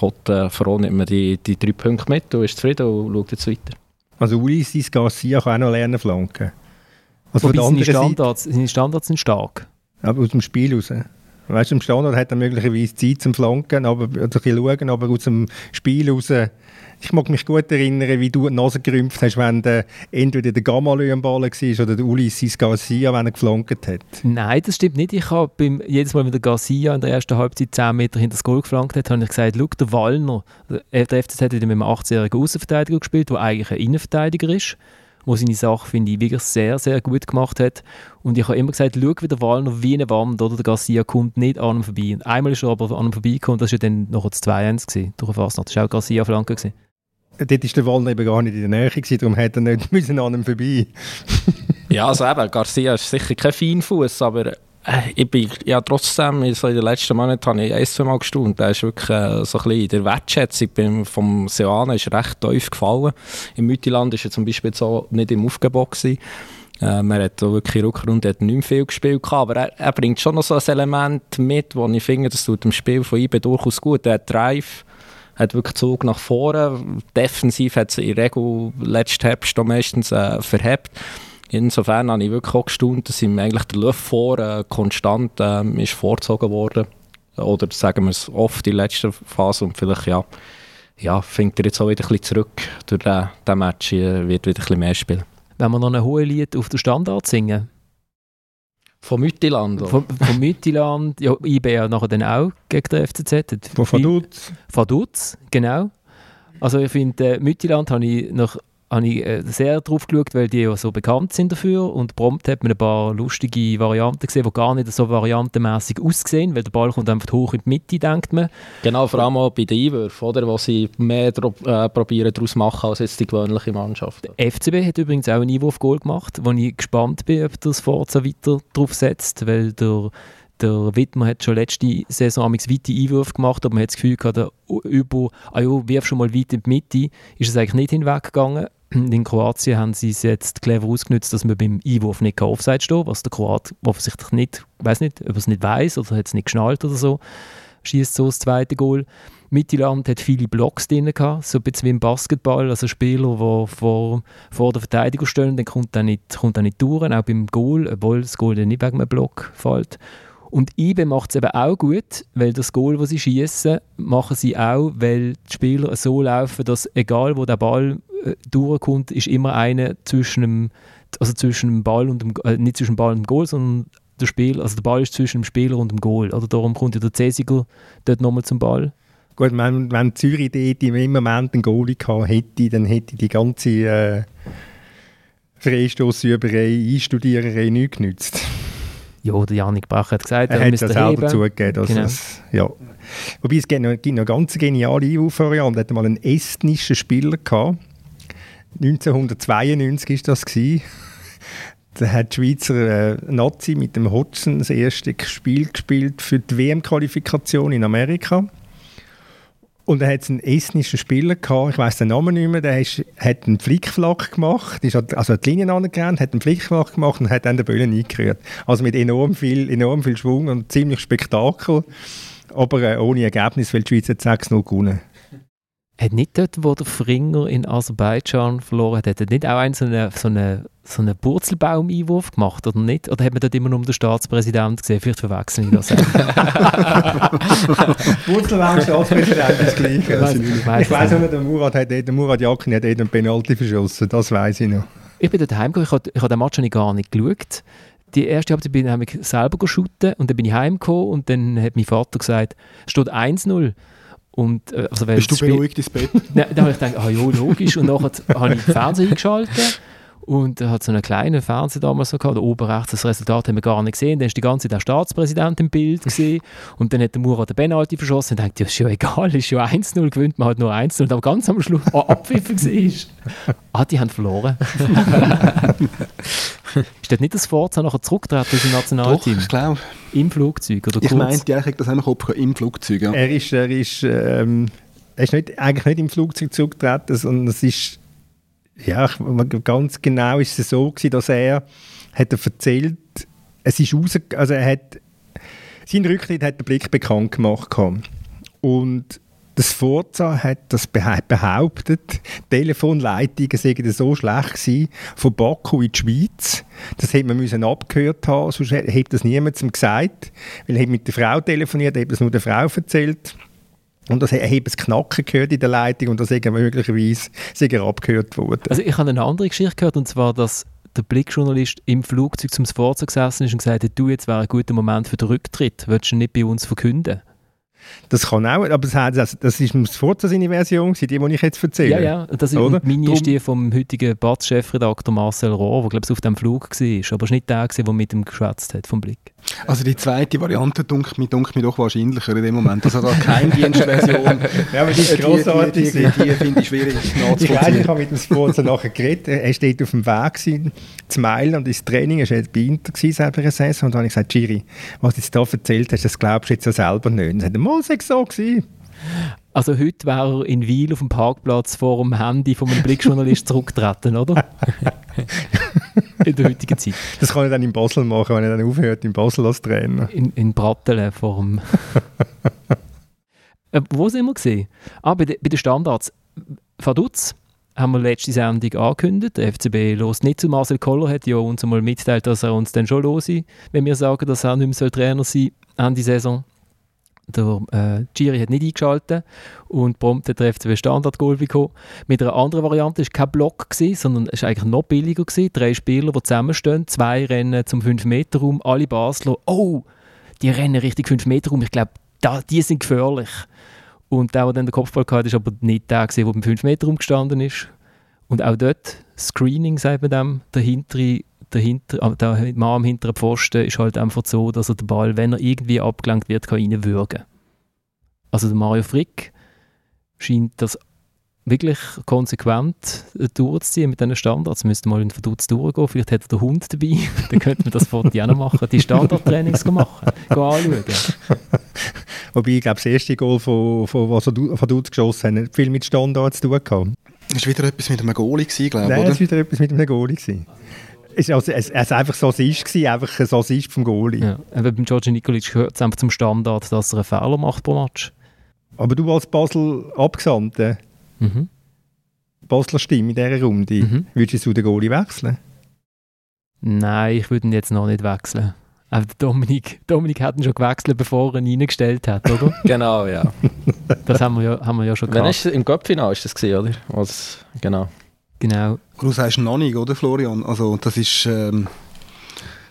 Speaker 4: Gott äh, froh, nimmt man die, die drei Punkte mit und ist zufrieden und schaut jetzt weiter.
Speaker 3: Also Ulisses Garcia kann auch noch lernen flanken.
Speaker 1: Also Wobei seine Standards, seine Standards sind stark.
Speaker 3: Aber aus dem Spiel raus. Weißt du, im Standard hat er möglicherweise Zeit zum Flanken, aber, also ein bisschen schauen, aber aus dem Spiel raus ich mag mich gut erinnern, wie du die Nase gerümpft hast, wenn der, entweder der Gamalö am Ball war oder der Ulysses Garcia, wenn er geflankt hat.
Speaker 1: Nein, das stimmt nicht. Ich habe jedes Mal, wenn der Garcia in der ersten Halbzeit 10 Meter hinter das Goal geflankt hat, habe ich gesagt, schau, der Wallner, der FCZ hat wieder mit einem 18-jährigen Außenverteidiger gespielt, der eigentlich ein Innenverteidiger ist der seine Sache, finde ich, wirklich sehr, sehr gut gemacht hat. Und ich habe immer gesagt, schau, wie der Wallner wie eine Wand, oder? Der Garcia kommt nicht an ihm vorbei. Und einmal ist er aber an ihm vorbeigekommen, das war ja dann noch das 2-1 durch Fastnacht. Das war auch Garcia-Flanke
Speaker 3: dort war der Wallner eben gar nicht in der Nähe, gewesen, darum hätte er nicht an ihm vorbei
Speaker 4: Ja, also eben, Garcia ist sicher kein Feinfuß, aber äh, ich bin ja trotzdem, so in den letzten Monaten habe ich ein, zwei Mal gestaunt. Der ist wirklich äh, so ein bisschen der Wertschätzung beim, vom Seoane ist recht tief gefallen. Im Mütterland war er zum Beispiel so nicht im Aufgebot gewesen. Äh, man hat auch wirklich Rückrunde hat nicht viel gespielt, aber er, er, bringt schon noch so ein Element mit, wo ich finde, das tut dem Spiel von IB durchaus gut. Er hat Drive, hat wirklich Zug nach vorne. Defensiv hat sie in der Regel letzten Herbst meistens äh, verhebt. Insofern habe ich wirklich auch gestaunt, dass ihm eigentlich der Luft vor äh, konstant äh, ist vorgezogen worden. Oder sagen wir es oft in der letzten Phase und vielleicht ja, ja, findet er jetzt auch wieder ein bisschen zurück. Durch den, den Match wird wieder ein bisschen mehr spielen.
Speaker 1: Wenn wir noch ein hohes Lied auf der Standard singen,
Speaker 4: von Müttiland?
Speaker 1: Von, von Müttiland, ja, IB ja nachher dann auch gegen den FCZ.
Speaker 3: Von Vaduz.
Speaker 1: Vaduz, genau. Also ich finde, äh, Müttiland habe ich nach habe ich äh, sehr drauf geschaut, weil die ja so bekannt sind dafür und prompt hat man ein paar lustige Varianten gesehen, die gar nicht so variantenmäßig aussehen, weil der Ball kommt einfach hoch in die Mitte, denkt man.
Speaker 4: Genau, vor allem auch bei den Einwürfen, oder, wo sie mehr äh, probieren daraus machen als jetzt die gewöhnliche Mannschaft.
Speaker 1: Der FCB hat übrigens auch ein Einwurfgoal gemacht, wo ich gespannt bin, ob das Forza weiter drauf setzt, weil der der Wittmer hat schon letzte Saison amigs weite Einwürfe gemacht, aber man hat das Gefühl gehabt, über, ah ja, wirf schon mal weit in die Mitte, ist es eigentlich nicht hinweggegangen. In Kroatien haben sie es jetzt clever ausgenutzt, dass man beim Einwurf nicht Offside steht, was der Kroat offensichtlich nicht, weiß nicht, ob er es nicht weiß oder hat es nicht geschnallt oder so, schießt so das zweite Goal. Mittelland hat viele Blocks drin gehabt, so ein bisschen wie im Basketball, also Spieler, die vor, vor der Verteidigung stehen, dann kommt er nicht, kommt nicht durch, auch beim Goal, obwohl das Goal dann nicht wegen einem Block fällt. Und IBE macht es eben auch gut, weil das Goal, das sie schießen, machen sie auch, weil die Spieler so laufen, dass egal wo der Ball durchkommt, ist immer einer zwischen dem, also zwischen dem Ball und dem, äh, nicht zwischen dem Ball und dem Goal, sondern der Spiel, also der Ball ist zwischen dem Spieler und dem Goal. Oder darum kommt ja der Cesiger dort nochmal zum Ball.
Speaker 3: Gut, wenn, wenn Zürich dort im Moment einen Goalie gehabt hätte, dann hätte die ganze äh, Freistossüberei, Einstudiererei nichts genützt.
Speaker 1: Ja, der Janik Bach hat gesagt,
Speaker 3: er, er hat es selber zugegeben. Genau. es, ja. Wobei es gibt noch, gibt noch eine ganz geniale Einwurfvariante. Er hatte mal einen estnischen Spieler gehabt. 1992 war das. Gewesen. Da hat die Schweizer äh, Nazi mit dem Hodgson das erste Spiel gespielt für die WM-Qualifikation in Amerika. Und er hat einen estnischen Spieler gehabt, ich weiß den Namen nicht mehr, der ist, hat einen Flickflack gemacht, ist, also hat die Linien angerannt, hat einen Flickflack gemacht und hat dann den Böllen eingerührt. Also mit enorm viel, enorm viel Schwung und ziemlich Spektakel, aber äh, ohne Ergebnis, weil die Schweiz hat 6-0 gewonnen.
Speaker 1: Hat nicht dort, wo der Fringer in Aserbaidschan verloren hat, hat er nicht auch einen so einen, so einen, so einen Purzelbaum-Einwurf gemacht, oder nicht? Oder hat man dort immer nur den Staatspräsident gesehen? Vielleicht verwechseln ich das.
Speaker 3: Purzelbaum, Staatspräsident ist gleich. ich weiss auch nicht, der Murat, hat, der Murat Yakin hat einen Penalty verschossen, das weiß ich noch.
Speaker 1: Ich bin dort heimgekommen, ich habe, ich habe den Match gar nicht geschaut. Die erste Halbzeit bin ich selber geschossen und dann bin ich heimgekommen und dann hat mein Vater gesagt, es steht 1-0. Und,
Speaker 2: äh, also Bist du beruhigt ins Bett?
Speaker 1: Dann, dann habe ich gedacht, ah ja, logisch. Und dann habe ich den Fernseher eingeschaltet und er hat so einen kleinen Fernseher damals so gehabt, da oben rechts, das Resultat haben wir gar nicht gesehen. Dann ist die ganze Zeit der Staatspräsident im Bild gesehen und dann hat der Murat den Penalty verschossen und dachte, ja, ist ja egal, ist ja 1-0, gewinnt man halt nur 1-0. Und aber ganz am Schluss oh, abpfiffen war. ah, die haben verloren. ist das nicht das Forza nachher zurückgetreten aus dem Nationalteam?
Speaker 2: Doch, ich glaube.
Speaker 1: Im Flugzeug oder
Speaker 2: Ich meinte, ja, ich das auch noch im Flugzeug, ja.
Speaker 3: Er ist, er ist, ähm, er ist nicht, eigentlich nicht im Flugzeug zurückgetreten, sondern es ist ja, ganz genau ist es so gewesen, dass er hat er erzählt, es ist raus, also er hat sein Rücktritt hat den Blick bekannt gemacht Und das Forza hat das behauptet, Telefonleitungen seien so schlecht gewesen, von Baku in die Schweiz. Das hätte man müssen abgehört haben, sonst hätte das niemandem gesagt. Weil er mit der Frau telefoniert, hat es nur der Frau erzählt. Und das habe es knacken gehört in der Leitung und das ist möglicherweise er abgehört worden.
Speaker 1: Also ich habe eine andere Geschichte gehört und zwar, dass der Blickjournalist im Flugzeug zum Forza gesessen ist und gesagt hat, du, jetzt wäre ein guter Moment für den Rücktritt, würdest du nicht bei uns verkünden?
Speaker 3: Das kann auch, aber das, das ist das Forza seine Version, die, die ich jetzt erzähle.
Speaker 1: Ja, ja, das ist, Oder? meine ist die vom heutigen Batz-Chefredakteur Marcel Rohr, der glaube ich auf dem Flug war, aber es war nicht der, der mit ihm geschwätzt hat vom Blick.
Speaker 2: Also die zweite Variante dunkelt mich, dunkelt mich doch wahrscheinlicher in dem Moment. Also da keine Dienstversion.
Speaker 3: ja, aber die ist grossartig.
Speaker 2: Die, die, die, die finde ich schwierig
Speaker 3: Ich weiß, ich habe mit dem Sponsor nachher geredet. Er steht auf dem Weg gewesen, zu Meilen und ins Training. Er war bei Inter selber eine Saison. Und dann habe ich gesagt, Giri, was du jetzt da erzählt hast, das glaubst du jetzt ja selber nicht. Und er hat mal so gewesen.
Speaker 1: Also heute wäre er in Wiel auf dem Parkplatz vor dem Handy von einem Blickjournalist zurückgetreten, oder? in der heutigen Zeit.
Speaker 3: Das kann ich dann in Basel machen, wenn er dann aufhört, in Basel als Trainer.
Speaker 1: In, in Brattelen äh, wo sind wir gesehen? Ah, bei, de, bei den Standards. Vaduz haben wir letzte Sendung angekündigt. Der FCB los nicht zu Marcel Koller, hat ja uns einmal mitteilt, dass er uns dann schon los ist, wenn wir sagen, dass er nicht mehr Trainer sein soll, Ende Saison. Der äh, Giri hat nicht eingeschaltet und prompt hat der FCB Standard-Goal bekommen. Mit einer anderen Variante war kein Block, gewesen, sondern es war eigentlich noch billiger. Gewesen. Drei Spieler, die zusammenstehen, zwei rennen zum 5-Meter-Raum, alle Basler, oh, die rennen richtig 5-Meter-Raum, ich glaube, die sind gefährlich. Und der, der dann den Kopfball hatte, war aber nicht der, der beim 5-Meter-Raum gestanden ist. Und auch dort, Screening, sagt man dem, der hintere der, hinter, ah, der Mann am hinteren Pfosten ist halt einfach so, dass er den Ball, wenn er irgendwie abgelenkt wird, kann reinwürgen. Also der Mario Frick scheint das wirklich konsequent durchzuziehen mit diesen Standards. Müsste mal in Verdutz durchgehen, vielleicht hat er den Hund dabei, dann könnte man das vor auch noch machen, die Standardtrainings machen, anschauen.
Speaker 3: Wobei, ich glaube, das erste Goal, von, von, was Verdutz geschossen hat, hat viel mit Standards zu tun gehabt.
Speaker 2: Das war wieder etwas mit einem Goalie, glaube ich,
Speaker 3: Nein, es war wieder etwas mit einem Goalie. Gewesen. Es, also, es, es einfach so ist, einfach so ist vom Goalie. Ja.
Speaker 1: Aber beim Georgi Nikolic gehört es einfach zum Standard, dass er einen Fehler macht pro Match.
Speaker 3: Aber du als Basel Abgesandte, mhm. Basler Stimme in dieser Runde, mhm. würdest du den Goalie wechseln?
Speaker 1: Nein, ich würde ihn jetzt noch nicht wechseln. Aber Dominik, Dominik hat ihn schon gewechselt, bevor er ihn reingestellt hat, oder?
Speaker 4: genau, ja.
Speaker 1: Das haben wir ja, haben wir ja schon
Speaker 4: gehabt. Wenn ist, Im Cup-Final ist das gewesen, oder? Was, genau.
Speaker 1: Genau.
Speaker 2: Du sagst noch nicht, oder Florian? Also das ist, ähm,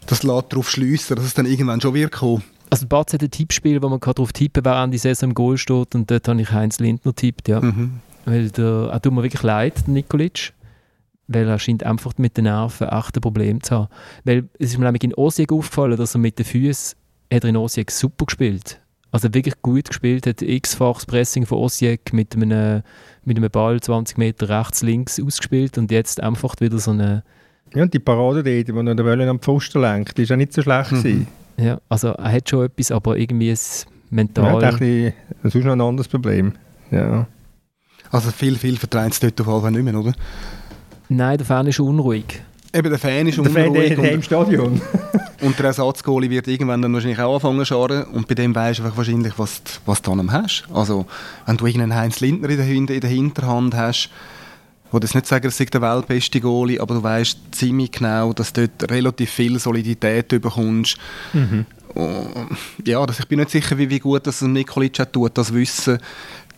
Speaker 2: das lässt darauf schliessen, dass es dann irgendwann schon wird kommen.
Speaker 1: Also Batz hat ein Tippspiel, wo man darauf tippen kann, wer an die Saison im Goal steht und dort habe ich Heinz Lindner tippt, ja. Mhm. Weil der, er tut mir wirklich leid, Nikolic, weil er scheint einfach mit den Nerven echt ein Problem zu haben. Weil es ist mir nämlich in Osijek aufgefallen, dass er mit den Füßen, hat er in Osijek super gespielt also wirklich gut gespielt, hat x-faches Pressing von Osijek mit einem, mit einem Ball 20 Meter rechts, links ausgespielt und jetzt einfach wieder so eine...
Speaker 3: Ja, und die Parade dort, die er den am Pfosten lenkt, die ist ja nicht so schlecht mhm.
Speaker 1: Ja, also er hat schon etwas, aber irgendwie ist mental...
Speaker 3: Ja, bisschen, das ist noch ein anderes Problem, ja.
Speaker 2: Also viel, viel vertreibt es dort auf jeden Fall nicht mehr, oder?
Speaker 1: Nein, der Fan ist unruhig.
Speaker 2: Eben, der Fan ist
Speaker 3: der
Speaker 2: unruhig.
Speaker 3: Fan der im Stadion.
Speaker 2: und der Ersatzgoalie wird irgendwann dann wahrscheinlich auch anfangen zu scharen und bei dem weisst du einfach wahrscheinlich, was, was du dann hast. Also, wenn du irgendeinen Heinz Lindner in der, in der Hinterhand hast, wo das nicht sagen, es sei der weltbeste Goalie, aber du weißt ziemlich genau, dass du dort relativ viel Solidität bekommst. Mhm. ja, das, ich bin nicht sicher, wie, wie gut das Nikolic hat tut, das Wissen,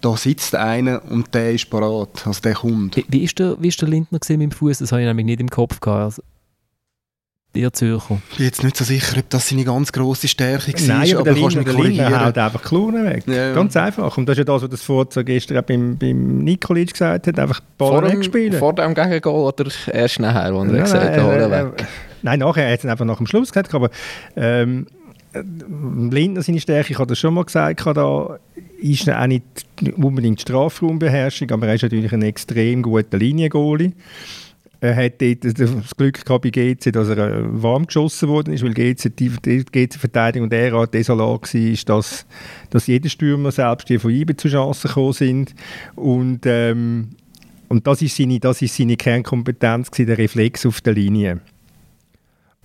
Speaker 2: da sitzt einer und der ist parat, also der kommt.
Speaker 1: Wie, wie, ist, der, wie ist der Lindner mit dem Fuß? Das habe ich nämlich nicht im Kopf gehabt. Also, der Zürcher.
Speaker 2: Ich bin jetzt nicht so sicher, ob das seine ganz grosse Stärke war.
Speaker 3: Nein, aber, aber der Lindner, der Lindner haut einfach Klaunen weg. Ja. Ganz einfach. Und das ist ja das, was das Forza gestern auch beim, beim Nikolic gesagt hat, einfach Ball wegspielen.
Speaker 4: Vor dem Gegengol oder erst nachher, wo er ja, gesagt hat, äh, äh, weg?
Speaker 3: Nein, nachher, er hat es einfach nach dem Schluss gesagt, aber ähm, Lindner seine Stärke, ich habe das schon mal gesagt, da ist auch nicht unbedingt Strafraumbeherrschung, aber er ist natürlich ein extrem guter Liniengoalie. Er hat das Glück gehabt bei GC, dass er äh, warm geschossen worden ist, weil GC, die, die GC-Verteidigung derart desolat war, dass, dass jeder Stürmer, selbst die von IBE zu Chancen gekommen sind. Und, ähm, und das ist seine, das ist seine Kernkompetenz, der Reflex auf der Linie.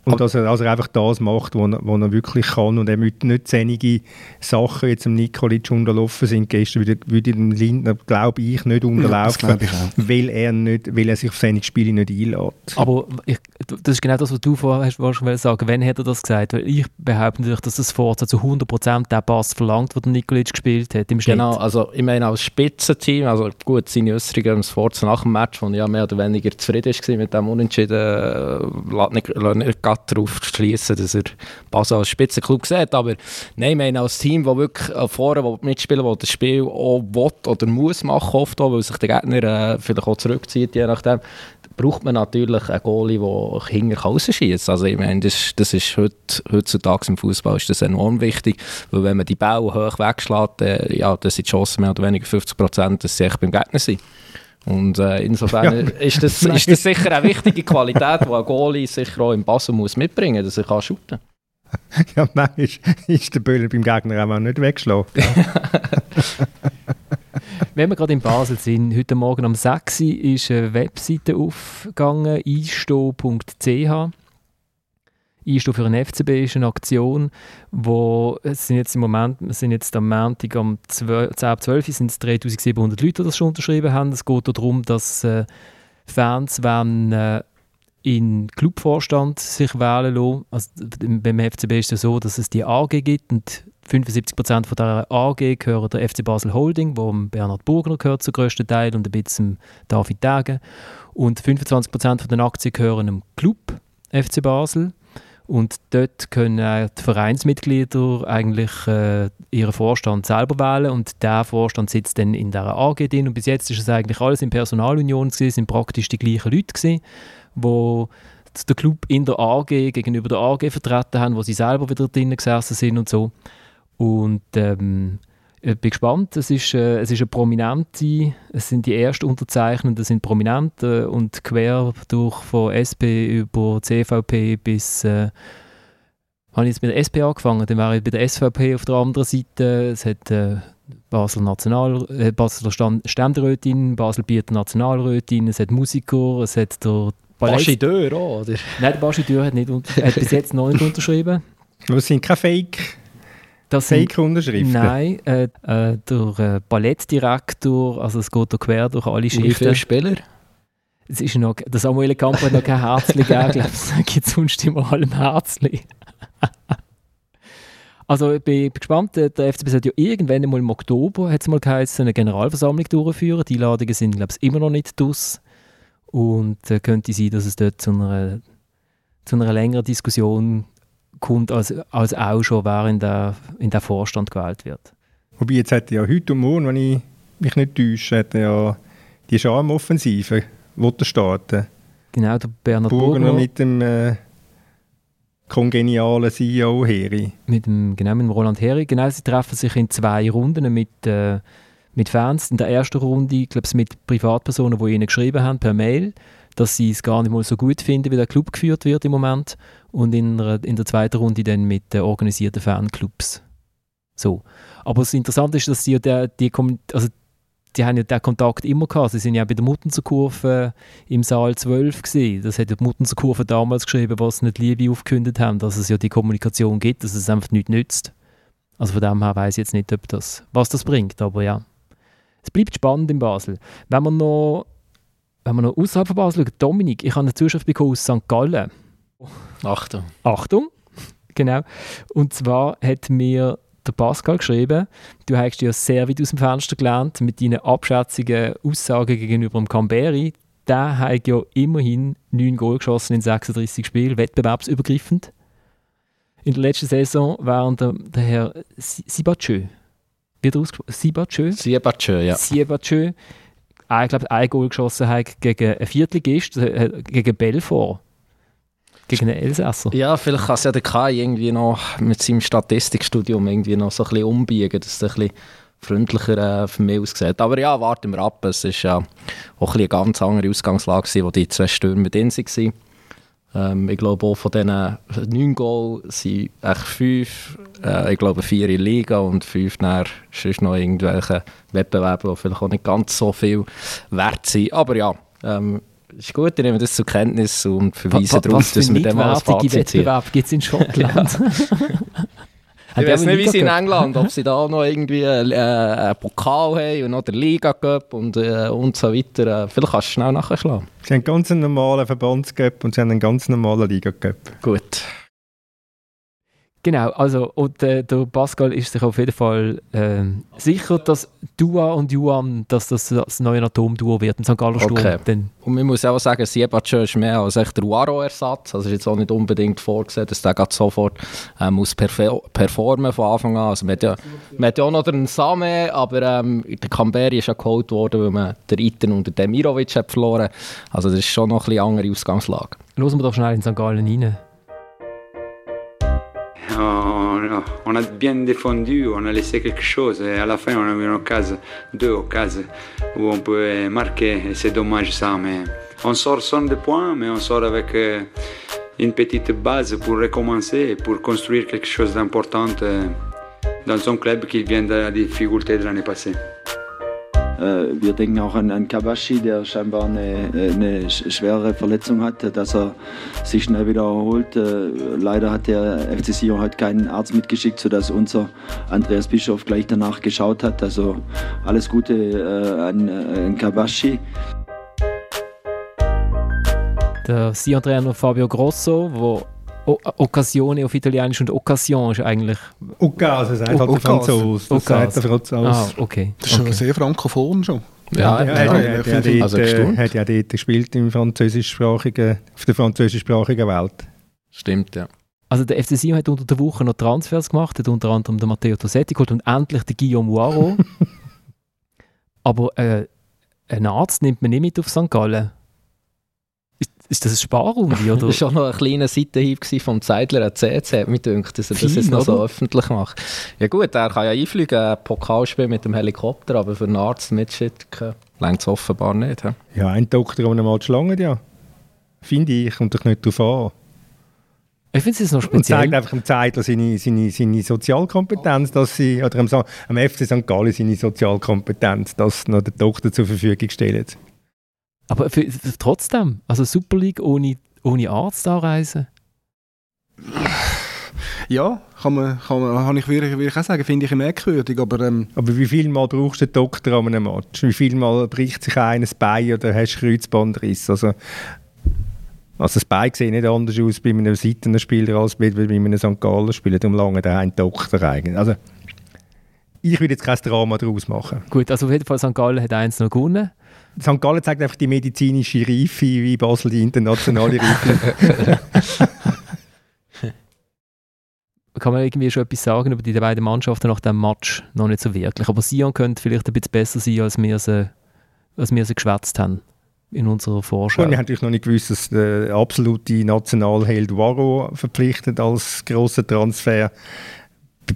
Speaker 3: Und dass er, dass er einfach das macht, was er, er wirklich kann und er nicht, nicht zähnige Sachen jetzt im Nikolic unterlaufen sind gestern, würde, würde dem Lindner, glaube ich, nicht unterlaufen,
Speaker 2: ich
Speaker 3: weil, er nicht, weil er sich auf seine Spiele nicht einlädt.
Speaker 1: Aber ich, das ist genau das, was du vorher hast, was sagen Wann hat er das gesagt? Weil ich behaupte natürlich, dass das Forza zu 100% der Pass verlangt, den Nikolic gespielt hat im Schnitt.
Speaker 4: Genau, also ich meine als Spitzenteam, also gut, seine Äußerungen im Forza nach dem Match, wo ja mehr oder weniger zufrieden war mit dem Unentschieden, äh, lässt nicht, lässt nicht darauf schließen, dass er Basel als Spitzenklub sieht. Aber nein, ich meine, als Team, das wirklich äh, vorne wo mitspielen, das das Spiel auch will oder muss machen, oft auch, weil sich der Gegner äh, vielleicht auch zurückzieht, je nachdem, braucht man natürlich einen Goalie, der hinter rausschießt. Also ich meine, das, das ist heut, heutzutage im Fußball ist das enorm wichtig, weil wenn man die Bälle hoch wegschlägt, äh, ja, dann sind die Chancen mehr oder weniger 50 Prozent, dass sie echt beim Gegner sind. Und äh, insofern ja. ist, das, ist das sicher eine wichtige Qualität, die ein Goalie sicher auch im Basel muss mitbringen muss, dass er kann shooten
Speaker 3: Ja, nein, ist, ist der Böller beim Gegner auch nicht weggeschlagen.
Speaker 1: Wenn wir gerade in Basel sind, heute Morgen um 6 Uhr ist eine Webseite aufgegangen, einsto.ch. Einstehen für einen FCB ist eine Aktion, wo es sind jetzt im Moment, wir sind jetzt am Montag um 10 ab 12 sind es 3700 Leute, die das schon unterschrieben haben. Es geht darum, dass äh, Fans wenn äh, in Clubvorstand sich wählen lassen. Also, beim FCB ist es so, dass es die AG gibt und 75% von dieser AG gehören der FC Basel Holding, wo Bernhard Burgner gehört zum grössten Teil und ein bisschen David Degen. Und 25% von den Aktien gehören dem Club FC Basel. Und dort können die Vereinsmitglieder eigentlich äh, ihren Vorstand selber wählen und der Vorstand sitzt dann in der AG drin. Und bis jetzt ist es eigentlich alles in Personalunion gewesen, sind praktisch die gleichen Leute gewesen, wo der Club in der AG gegenüber der AG vertreten haben, wo sie selber wieder drinnen gesessen sind und so. Und ähm, ich bin gespannt. Es ist, äh, es ist eine prominente, es sind die ersten Unterzeichnenden, sind prominente und quer durch von SP über CVP bis äh, habe ich jetzt mit der SP angefangen, dann wäre ich bei der SVP auf der anderen Seite. Es hat äh, Basel National, äh, Basler Ständerätin, Basel Bieter Nationalrätin, es hat Musiker, es hat der
Speaker 4: Bastideur auch, oder?
Speaker 1: Nein, der Bastideur hat, nicht, hat bis jetzt noch nicht unterschrieben.
Speaker 3: Das sind keine Fake
Speaker 1: das
Speaker 3: Fake-Unterschriften?
Speaker 1: Nein, äh, äh, der äh, Ballettdirektor, also es geht da quer durch alle Schriften.
Speaker 4: Wie viele Spieler?
Speaker 1: Es ist noch, der Samuel Kamp hat noch kein Herzli gegeben, glaube es gibt sonst immer allem Herzli. also ich bin, gespannt, der FCB hat ja irgendwann einmal im Oktober hat's mal geheißen, eine Generalversammlung durchführen. Die Einladungen sind, glaube ich, immer noch nicht durch. Und äh, könnte sein, dass es dort zu einer, zu einer längeren Diskussion kommt, als, als auch schon während der, in der Vorstand gewählt wird.
Speaker 3: Wobei jetzt hat ja heute und morgen, wenn ich mich nicht täusche, hat ja die Charmoffensive starten.
Speaker 1: Genau, der Bernhard
Speaker 3: Burger Burgner mit dem äh, kongenialen CEO Heri.
Speaker 1: Mit dem, genau, mit dem Roland Heri. Genau, sie treffen sich in zwei Runden mit, äh, mit Fans. In der ersten Runde, ich glaube mit Privatpersonen, die ihnen geschrieben haben per Mail dass sie es gar nicht mal so gut finden, wie der Club geführt wird im Moment. Und in, der, in der zweiten Runde dann mit den organisierten Fanclubs. So. Aber das Interessante ist, dass sie ja der, die, also die haben ja den Kontakt immer gehabt. Sie sind ja bei der Muttenzer im Saal 12 gesehen. Das hat die Muttenzer damals geschrieben, was sie nicht Liebe aufgekündigt haben, dass es ja die Kommunikation gibt, dass es einfach nichts nützt. Also von dem her weiß ich jetzt nicht, ob das, was das bringt, aber ja. Es bleibt spannend in Basel. Wenn man noch noch außerhalb von Basel schauen, Dominik, ich habe eine Zuschrift bekommen aus St. Gallen.
Speaker 4: Achtung.
Speaker 1: Achtung, genau. Und zwar hat mir der Pascal geschrieben, du hast ja sehr weit aus dem Fenster gelernt mit deinen abschätzigen Aussagen gegenüber dem Camberi. Der hat ja immerhin 9 Goal geschossen in 36 Spielen, wettbewerbsübergreifend. In der letzten Saison waren der, der Herr Sibatschö, wird ausgesprochen? Sibatschö?
Speaker 4: Sibatschö, ja.
Speaker 1: Sibatschö ich glaube, ein Goal geschossen hat gegen ein Viertligist, äh, gegen Belfort. Gegen einen Elsässer.
Speaker 4: Ja, vielleicht kann es ja der Kai irgendwie noch mit seinem Statistikstudium irgendwie noch so ein bisschen umbiegen, dass es ein bisschen freundlicher äh, für mich aussieht. Aber ja, warten wir ab. Es war ja auch ein eine ganz andere Ausgangslage, wo die zwei Stürme drin waren. Ähm, ich glaube, auch von diesen neun Goals sind echt fünf, äh, ich glaube, vier in Liga und fünf nach sonst noch irgendwelche Wettbewerbe, die vielleicht auch nicht ganz so viel wert sind. Aber ja, ähm, Ist gut, ich nehme das zur Kenntnis und verweise darauf, dass wir mal ein
Speaker 1: Fazit. Wettbewerb gibt es in Schottland?
Speaker 4: ich weiß nicht, wie sie in England, ob sie da noch irgendwie einen, äh, einen Pokal haben und noch der Liga Cup und, äh, und so weiter. Äh, vielleicht kannst du schnell nachschlagen.
Speaker 3: Sie haben ganz einen normalen Verbandscup und sie haben einen ganz normalen Liga Cup.
Speaker 4: Gut.
Speaker 1: Genau, also und äh, der Pascal ist sich auf jeden Fall äh, sicher, dass Dua und Juan, dass das das neue Atomduo wird im St. Galler Sturm.
Speaker 4: Okay. Dann. Und man muss auch sagen, Siebatschö ist mehr als echt der Waro-Ersatz. Also ist jetzt auch nicht unbedingt vorgesehen, dass der sofort äh, muss performen von Anfang an. Also man hat ja, man hat ja auch noch den Same, aber ähm, der Camberi ist ja geholt worden, weil man den Iten und den Demirovic hat verloren. Also das ist schon noch ein bisschen andere Ausgangslage.
Speaker 1: Hören wir doch schnell in St. Gallen rein.
Speaker 7: On, a bien défendu, on a laissé quelque chose et à la fin on a eu une occasion, deux occasions où on peut marquer et c'est dommage ça mais on sort sans de points mais on sort avec euh, une petite base pour recommencer pour construire quelque chose d'important euh, dans un club qui vient de la difficulté de l'année passée.
Speaker 8: Äh, wir denken auch an, an Kabashi, der scheinbar eine, eine, schwere Verletzung hat, dass er sich schnell wieder erholt. Äh, leider hat der FC Sion heute keinen Arzt mitgeschickt, sodass unser Andreas Bischof gleich danach geschaut hat. Also alles Gute äh, an, an Kabashi.
Speaker 1: Der Sion-Trainer Fabio Grosso, der O Occasione auf Italienisch und Occasion ist eigentlich...
Speaker 3: Occase sagt halt der Franzose. Das sagt der Franzose.
Speaker 1: Ah, okay.
Speaker 2: Das ist okay. sehr frankophon schon.
Speaker 3: Ja, ja, ja, ja, ja, ja also hat ja dort gespielt im französischsprachigen, auf der französischsprachigen Welt.
Speaker 4: Stimmt, ja.
Speaker 1: Also der FC Sion hat unter der Woche noch Transfers gemacht, hat unter anderem den Matteo Tosetti geholt und endlich den Guillaume Waro. Aber äh, einen Arzt nimmt man nicht mit auf St. Gallen. Ist das ein Sparrunde, oder?
Speaker 4: das war auch noch ein kleiner Seitenhieb vom Zeidler CC, mir dünkt, dass er das jetzt noch so öffentlich macht. Ja gut, er kann ja einfliegen, ein Pokalspiel mit dem Helikopter, aber für einen Arzt mitschicken, längt es offenbar nicht. He?
Speaker 3: Ja, ein Doktor um einmal schlangen, ja. Finde ich, kommt doch nicht darauf an.
Speaker 1: Ich finde es noch speziell. Und
Speaker 3: zeigt einfach dem Zeitler seine, seine, seine Sozialkompetenz, dass sie, oder am, am FC St. Gallen seine Sozialkompetenz, dass noch der Doktor zur Verfügung stellt.
Speaker 1: Aber für, für trotzdem, also Super League ohne, ohne Arzt anreisen?
Speaker 2: Ja, kann man, kann man, kann ich wirklich, wirklich auch sagen, finde ich merkwürdig. Aber, ähm
Speaker 3: aber wie viel Mal brauchst du den Doktor an einem Match? Wie viel Mal bricht sich eines Bein oder hast du Kreuzbandriss? Also, also das Bein sieht nicht anders aus bei einem Seitenspieler als bei, bei einem St. Galler Spieler. Darum lange der ein Doktor eigentlich. Also, ich würde jetzt kein Drama daraus machen.
Speaker 1: Gut, also auf jeden Fall St. Gallen hat eins noch gewonnen.
Speaker 3: St. Gallen zeigt einfach die medizinische Reife, wie Basel die internationale Reife.
Speaker 1: Kann man irgendwie schon etwas sagen über die beiden Mannschaften nach dem Match? Noch nicht so wirklich. Aber Sion könnte vielleicht ein bisschen besser sein, als wir sie, als wir sie geschwätzt haben in unserer Vorschau.
Speaker 3: Und wir haben natürlich noch nicht gewusst, dass der absolute Nationalheld Waro verpflichtet als grosser Transfer.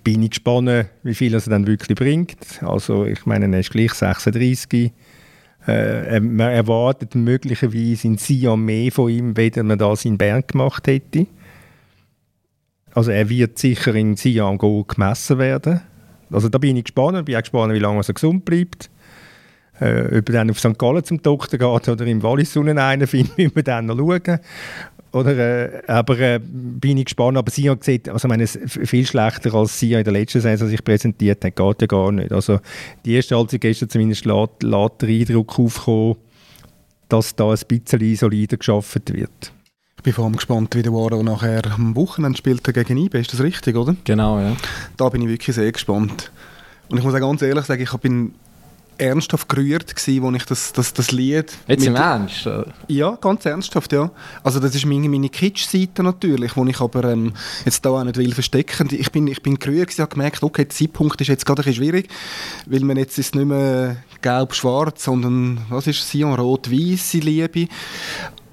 Speaker 3: Bin ich gespannt, wie viel er dann wirklich bringt. Also ich meine, er ist gleich 36 äh, man erwartet möglicherweise in Sion mehr von ihm, weder man das in Bern gemacht hätte. Also er wird sicher in Sion gemessen werden. Also da bin ich gespannt. Bin auch gespannt, wie lange er gesund bleibt. Äh, ob er dann auf St. Gallen zum Doktor geht oder im Wallis einen findet, müssen wir dann noch schauen. Oder, äh, aber äh, bin ich gespannt. Aber sie hat gesehen, also meine, viel schlechter als sie in der letzten Saison sich präsentiert hat, geht ja gar nicht. Also die erste Halbzeit gestern zumindest lässt, lässt der Eindruck aufkommen, dass da ein bisschen solider geschaffen wird.
Speaker 2: Ich bin vor allem gespannt, wie der Waro nachher am Wochenende spielt gegen IBE. Ist das richtig, oder?
Speaker 4: Genau, ja.
Speaker 2: Da bin ich wirklich sehr gespannt. Und ich muss auch ganz ehrlich sagen, ich bin ernsthaft gerührt gewesen, als ich das, das, das Lied...
Speaker 4: Jetzt im Ernst?
Speaker 2: Ja, ganz ernsthaft, ja. Also das ist meine, meine Kitsch-Seite natürlich, die ich aber ähm, jetzt da auch nicht will verstecken. Ich bin, ich bin gerührt gewesen, habe gemerkt, okay, der Zeitpunkt ist jetzt gerade ein bisschen schwierig, weil man jetzt ist nicht mehr gelb-schwarz, sondern was ist Sion, rot-weiße Liebe.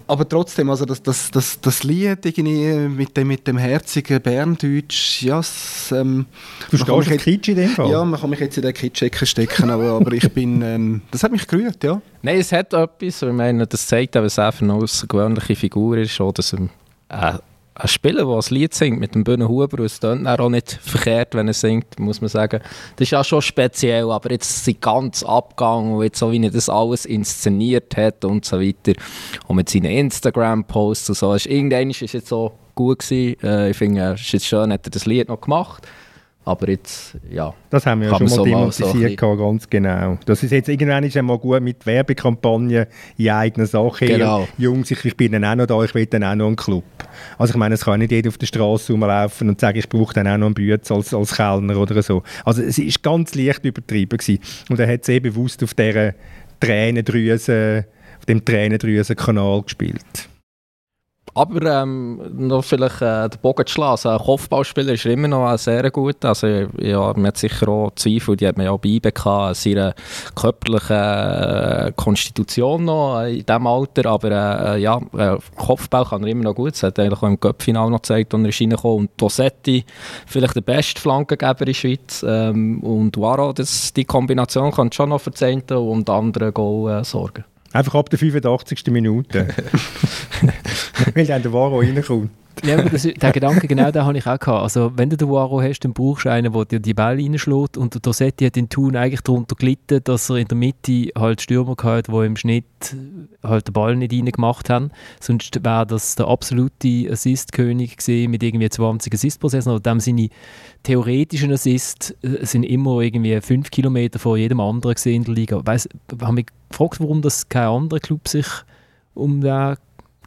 Speaker 2: Aber trotzdem, also das, das, das, das Lied irgendwie mit dem, mit dem herzigen Berndeutsch, ja, es, ähm,
Speaker 3: Du stehst jetzt, Kitsch in dem Fall?
Speaker 2: Ja, man kann mich jetzt in den Kitsch-Ecke stecken, aber, aber ich bin, ähm, das hat mich gerührt, ja.
Speaker 4: Nein, es hat etwas, ich meine, das zeigt, dass er eine außergewöhnliche Figur ist, auch, dass er äh, ein Spieler, der ein Lied singt mit dem Bühnen Huber, es klingt auch nicht verkehrt, wenn er singt, muss man sagen. Das ist ja schon speziell, aber jetzt sein ganz Abgang und jetzt so, wie er das alles inszeniert hat und so weiter und mit seinen Instagram-Posts und so, irgendwann ist es jetzt so gut gewesen. Äh, ich finde, es ist schön, hat er das Lied noch gemacht. Aber jetzt, ja.
Speaker 3: Das haben wir ja schon mal thematisiert, so ganz genau. Das ist jetzt irgendwann ist mal gut mit Werbekampagnen in eigener Sache.
Speaker 4: Genau.
Speaker 3: Jungs, ich, ich bin dann auch noch da, ich will dann auch noch einen Club. Also ich meine, es kann nicht jeder auf der Straße rumlaufen und sagen, ich brauche dann auch noch einen Bütz als, als Kellner oder so. Also es ist ganz leicht übertrieben gewesen. Und er hat sehr bewusst auf dieser Tränendrüse, auf dem Tränendrüsen-Kanal gespielt.
Speaker 4: Aber ähm, noch vielleicht äh, den Bogen zu schlagen. Also Kopfballspieler ist immer noch sehr gut. Also, ja, man hat sicher auch Zweifel, die hat man ja auch bei IBK, seiner körperlichen äh, Konstitution noch in diesem Alter. Aber äh, ja, äh, Kopfball kann er immer noch gut. Das hat eigentlich auch im Cup-Final noch gezeigt, als er ist Und Tosetti, vielleicht der beste Flankengeber in der Schweiz. Ähm, und Waro, das, die Kombination kann schon noch für und andere Goal äh, sorgen.
Speaker 3: Einfach ab der 85. Minute. Weil dann der Varo reinkommt.
Speaker 1: Ja, das, der Gedanke, genau den habe ich auch gehabt. Also, wenn du den Waro hast, dann brauchst du einen, der dir die Bälle reinschlägt. Und der Dossetti hat in Thun eigentlich darunter gelitten, dass er in der Mitte halt Stürmer hatte, die im Schnitt halt den Ball nicht reingemacht haben. Sonst wäre das der absolute Assist-König gewesen mit irgendwie 20 Assist-Prozessen. Aber dem seine theoretischen Assists äh, sind immer irgendwie 5 Kilometer vor jedem anderen in der Liga. Ich habe mich gefragt, warum das kein anderer Club sich um den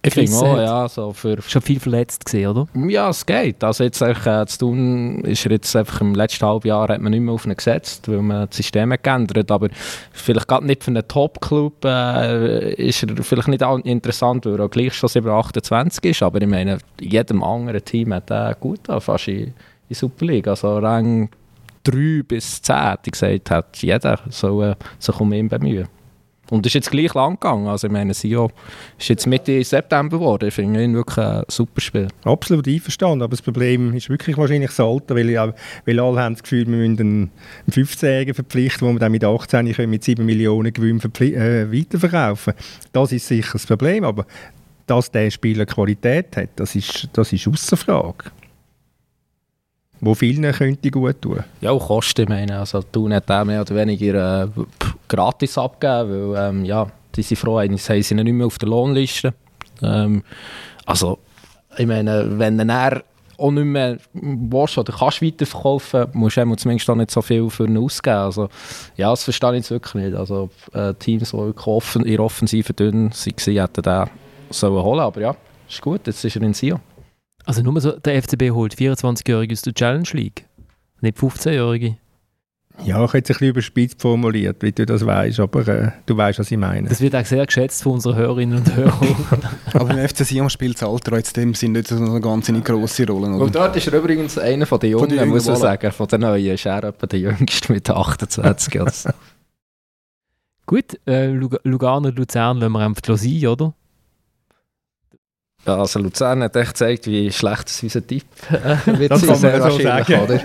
Speaker 4: ich finde auch, ja. So für
Speaker 1: Schon viel verletzt gesehen, oder?
Speaker 4: Ja, es geht. Also jetzt äh, zu tun, ist er jetzt einfach im letzten halben Jahr hat man nicht mehr auf ihn gesetzt, weil man das System geändert Aber vielleicht gerade nicht für einen Top-Club äh, ist er vielleicht nicht interessant, weil er auch gleich schon 7, 28 ist. Aber ich meine, jedem anderen Team hat er gut an, fast in, in Super League. Also Rang 3 bis 10, hätte ich gesagt, hat jeder so, äh, sich um ihn bemühen. Und ist jetzt gleich lang gegangen. Also ich meine, Sio ist jetzt Mitte September geworden. Ich finde ihn wirklich ein super Spiel.
Speaker 3: Absolut einverstanden. Aber das Problem ist wirklich wahrscheinlich das Alter, weil, weil alle haben das Gefühl, wir müssen einen 15-Jährigen verpflichten, wo wir dann mit 18 können mit 7 Millionen Gewinn äh, weiterverkaufen Das ist sicher das Problem. Aber dass der Spieler Qualität hat, das ist, das ist außer Frage wo vielen könnte gut tun.
Speaker 4: Ja, auch Kosten, meine also Thun hat auch mehr oder weniger äh, gratis abgegeben, weil ähm, ja, die sind froh, haben sie nicht mehr auf der Lohnliste. Ähm, also, ich meine, wenn er auch nicht mehr willst oder kannst weiterverkaufen, musst du zumindest auch nicht so viel für ihn ausgeben. Also, ja, das verstehe ich jetzt wirklich nicht. Also, äh, Teams, die wirklich offen, in Offensive dünn waren, hätten den sollen holen aber ja, ist gut, jetzt ist er in Sion.
Speaker 1: Also nur so, der FCB holt 24-Jährige aus der Challenge League, nicht 15-Jährige.
Speaker 3: Ja, ich hätte es ein bisschen überspitzt formuliert, wie du das weißt, aber äh, du weißt, was ich meine.
Speaker 1: Das wird auch sehr geschätzt von unseren Hörerinnen und Hörern.
Speaker 2: aber im FC Sion spielt das Alter jetzt dem Sinn nicht so eine ganz grosse Rolle. Oder?
Speaker 4: Und dort ist er übrigens einer von den Jungen, muss man sagen, von den Neuen. Ist er etwa der Jüngste mit 28.
Speaker 1: Gut, äh, Lugano und Luzern lassen wir einfach sein, oder?
Speaker 4: Ja, also Luzern hat echt gezeigt, wie schlecht es unser Tipp
Speaker 3: wird das sein. kann man so sagen. Oder?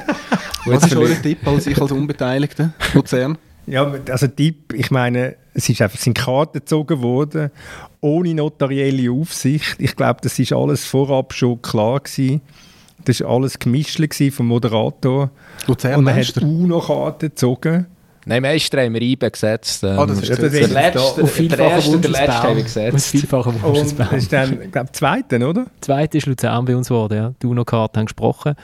Speaker 2: Was ist euer Tipp als ich als Unbeteiligter, Luzern?
Speaker 3: Ja, also Tipp, ich meine, es ist einfach, sind Karten gezogen worden, ohne notarielle Aufsicht. Ich glaube, das ist alles vorab schon klar gewesen. Das war alles gemischt vom Moderator.
Speaker 2: Luzern
Speaker 3: Und man hat UNO-Karten gezogen.
Speaker 4: Nein, Meister haben wir IBE gesetzt.
Speaker 2: Ähm, oh, das ist
Speaker 4: ja, das der, letzte,
Speaker 1: auf der erste der letzte haben wir gesetzt. Auf
Speaker 3: vielfache das ist dann, glaube ich, zweite, oder?
Speaker 1: Zweite ist Luzern bei uns geworden, ja. Die UNO-Karte haben gesprochen.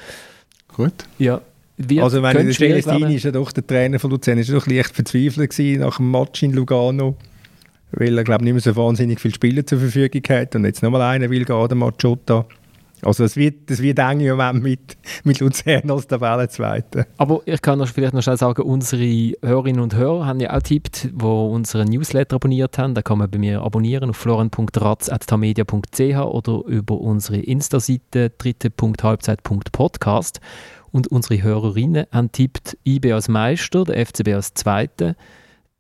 Speaker 2: Gut.
Speaker 1: Ja.
Speaker 3: Wir also wenn der Celestini ist ja doch der Trainer von Luzern, ist doch leicht verzweifelt gewesen nach dem Match in Lugano, weil er glaube nicht mehr so wahnsinnig viele Spieler zur Verfügung hat und jetzt nochmal einen will gehen, der Machotta. Also es wird, es wird eng im Moment mit, mit Luzern als Tabellenzweite.
Speaker 1: Aber ich kann noch vielleicht noch schnell sagen, unsere Hörerinnen und Hörer haben ja auch tippt, die unseren Newsletter abonniert haben. Da kann man bei mir abonnieren auf florian.ratz.tamedia.ch oder über unsere Insta-Seite dritte.halbzeit.podcast. Und unsere Hörerinnen haben tippt IB als Meister, der FCB als Zweiter,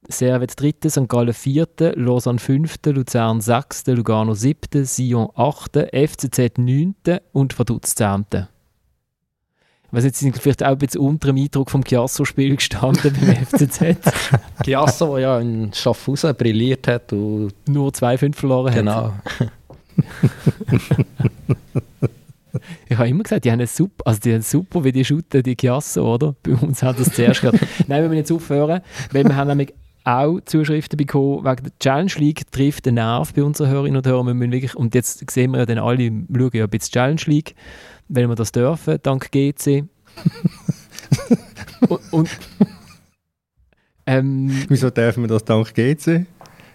Speaker 1: Servet 3., St. Gallen 4., Lausanne 5., Luzern 6., Lugano 7., Sion 8., FCZ 9. und Vaduz 10. Was jetzt sind vielleicht auch ein bisschen unter dem Eindruck vom Chiasso-Spiel gestanden beim FCZ.
Speaker 4: Chiasso, der ja in Schaffhausen brilliert hat und
Speaker 1: nur 2-5 verloren
Speaker 4: genau.
Speaker 1: hat. Genau. Ich habe immer gesagt, die haben super, also die haben super, wie die shooten, die Chiasso, oder? Bei uns hat das zuerst gehört. Nein, wir müssen jetzt aufhören, weil wir haben nämlich auch Zuschriften bekommen, wegen der Challenge League trifft den Nerv bei unseren Hörerinnen und Hörern. Wir müssen wirklich, und jetzt sehen wir ja dann alle, schauen ja ein bisschen Challenge League, wenn wir das dürfen, dank GC. und, und ähm,
Speaker 3: Wieso dürfen wir das dank GC?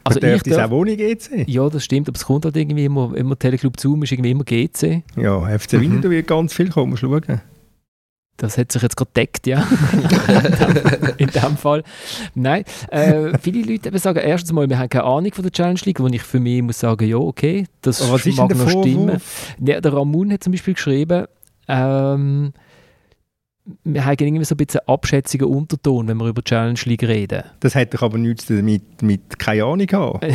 Speaker 1: also
Speaker 3: Man
Speaker 1: ich
Speaker 3: darf
Speaker 1: darf,
Speaker 3: auch ohne GC?
Speaker 1: ja, das stimmt, aber es kommt halt irgendwie immer, immer Teleclub Zoom ist irgendwie immer GC.
Speaker 3: Ja, FC
Speaker 2: Mhm.
Speaker 3: Winterthur wird ganz viel kommen, schauen.
Speaker 1: Das hat sich jetzt gerade deckt, ja. In dem Fall. Nein, äh, viele Leute eben sagen, erstens mal, wir haben keine Ahnung von der Challenge League, wo ich für mich muss sagen, ja, okay, das
Speaker 3: Aber was
Speaker 1: mag noch stimmen. Ja, der Ramon hat zum Beispiel geschrieben, ähm, wir haben irgendwie so ein bisschen einen abschätzigen Unterton, wenn wir über Challenge League reden.
Speaker 3: Das hat doch aber nichts damit mit keine Ahnung haben.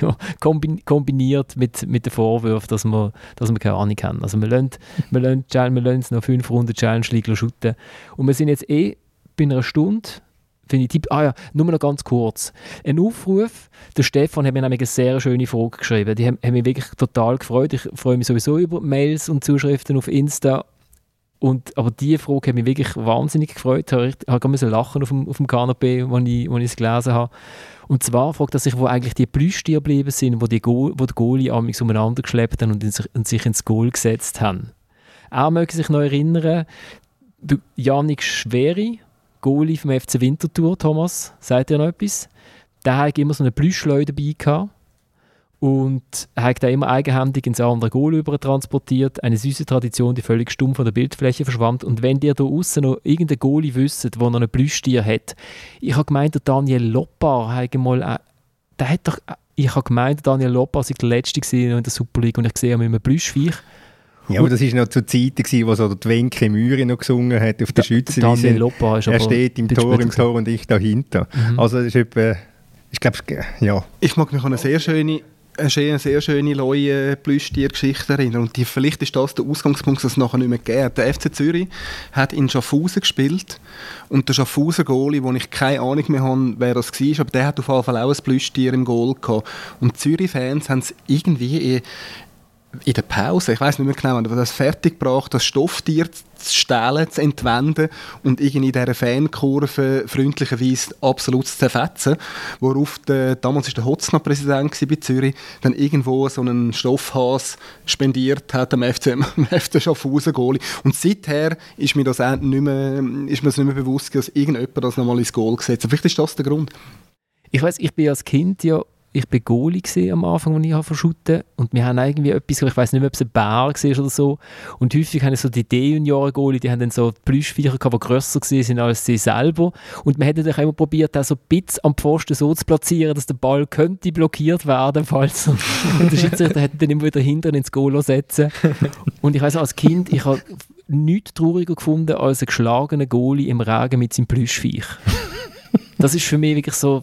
Speaker 1: ja, kombin kombiniert mit, mit den Vorwürfen, dass wir, dass wir keine Ahnung haben. Also wir lassen, wir lassen, wir noch fünf Runden Challenge League shooten. Und wir sind jetzt eh bei einer Stunde, finde ich, Tipp, ah ja, nur noch ganz kurz. Ein Aufruf, der Stefan hat mir nämlich eine sehr schöne Frage geschrieben, die haben, haben mich wirklich total gefreut. Ich freue mich sowieso über Mails und Zuschriften auf Insta. Und, aber diese Frage hat mich wirklich wahnsinnig gefreut. Ich müssen lachen auf dem, auf dem Kanapee, als ich, ich es gelesen habe. Und zwar fragt er sich, wo eigentlich die Plüschtiere geblieben sind, wo, die Goal, wo die Goalie amigs umeinander geschleppt haben und, in sich, und sich ins Goal gesetzt haben. Er möge sich noch erinnern, Janik Schweri, Goalie vom FC Winterthur, Thomas, sagt ihr noch etwas? Der hat immer so eine Plüschleu dabei gehabt und er hat den immer eigenhändig ins andere Goal übertransportiert. Eine süße Tradition, die völlig stumm von der Bildfläche verschwand. Und wenn ihr da außen noch irgendeinen Goalie wisst, der noch ein Plüschtier hat, ich habe gemeint, der Daniel Loppar hat mal, äh, der hat doch, äh, ich habe gemeint, der Daniel Loppar sei der Letzte in der Super League und ich sehe ihn mit einem Plüschviech.
Speaker 3: Ja, aber das war noch zu Zeiten, wo so der Wenke Müri noch gesungen hat auf der
Speaker 1: Daniel
Speaker 3: Schützenwiese.
Speaker 1: Loppar ist
Speaker 3: Er steht im
Speaker 1: ein bisschen
Speaker 3: Tor, im Tor und ich dahinter.
Speaker 1: Mhm.
Speaker 3: Also das ist etwa, ich glaube, ja.
Speaker 2: Ich mag mich an eine sehr schöne, eine sehr schöne neue Plüschtiergeschichte erinnern. Und die, vielleicht ist das der Ausgangspunkt, dass es nachher nicht mehr geht. Der FC Zürich hat in Schaffhausen gespielt. Und der Schaffhausen Goalie, wo ich keine Ahnung mehr habe, wer das war, aber der hat auf jeden Fall auch ein Plüschtier im Goal gehabt. Und Zürich-Fans haben es irgendwie in, der Pause, ich weiß nicht mehr genau, aber das fertiggebracht, das Stofftier zu stehlen, zu entwenden und irgendwie in dieser Fankurve freundlicherweise absolut zu zerfetzen, worauf der, damals war der Hotzner Präsident bei Zürich, dann irgendwo so einen Stoffhas spendiert hat am FC, am FC Schaffhausen Goalie. Und seither ist mir das nicht mehr, ist mir das nicht mehr bewusst, dass irgendjemand das nochmal ins Goal gesetzt hat. Vielleicht ist das der Grund.
Speaker 1: Ich weiß, ich bin als Kind ja, ich bin Goalie gewesen am Anfang, als ich habe verschotten und wir haben irgendwie etwas, ich weiß nicht mehr, ob es ein Bär war oder so. Und häufig haben so die D-Junioren-Goalie, die haben dann so Plüschviecher die grösser waren als sie selber. Und man hätte dann auch immer probiert, auch so ein am Pfosten so zu platzieren, dass der Ball könnte blockiert werden, falls und der Schiedsrichter hätte dann immer wieder hinten ins Goal setzen. Und ich weiß als Kind, ich habe nichts trauriger gefunden als einen geschlagenen Goalie im Regen mit seinem Plüschviech. Das ist für mich wirklich so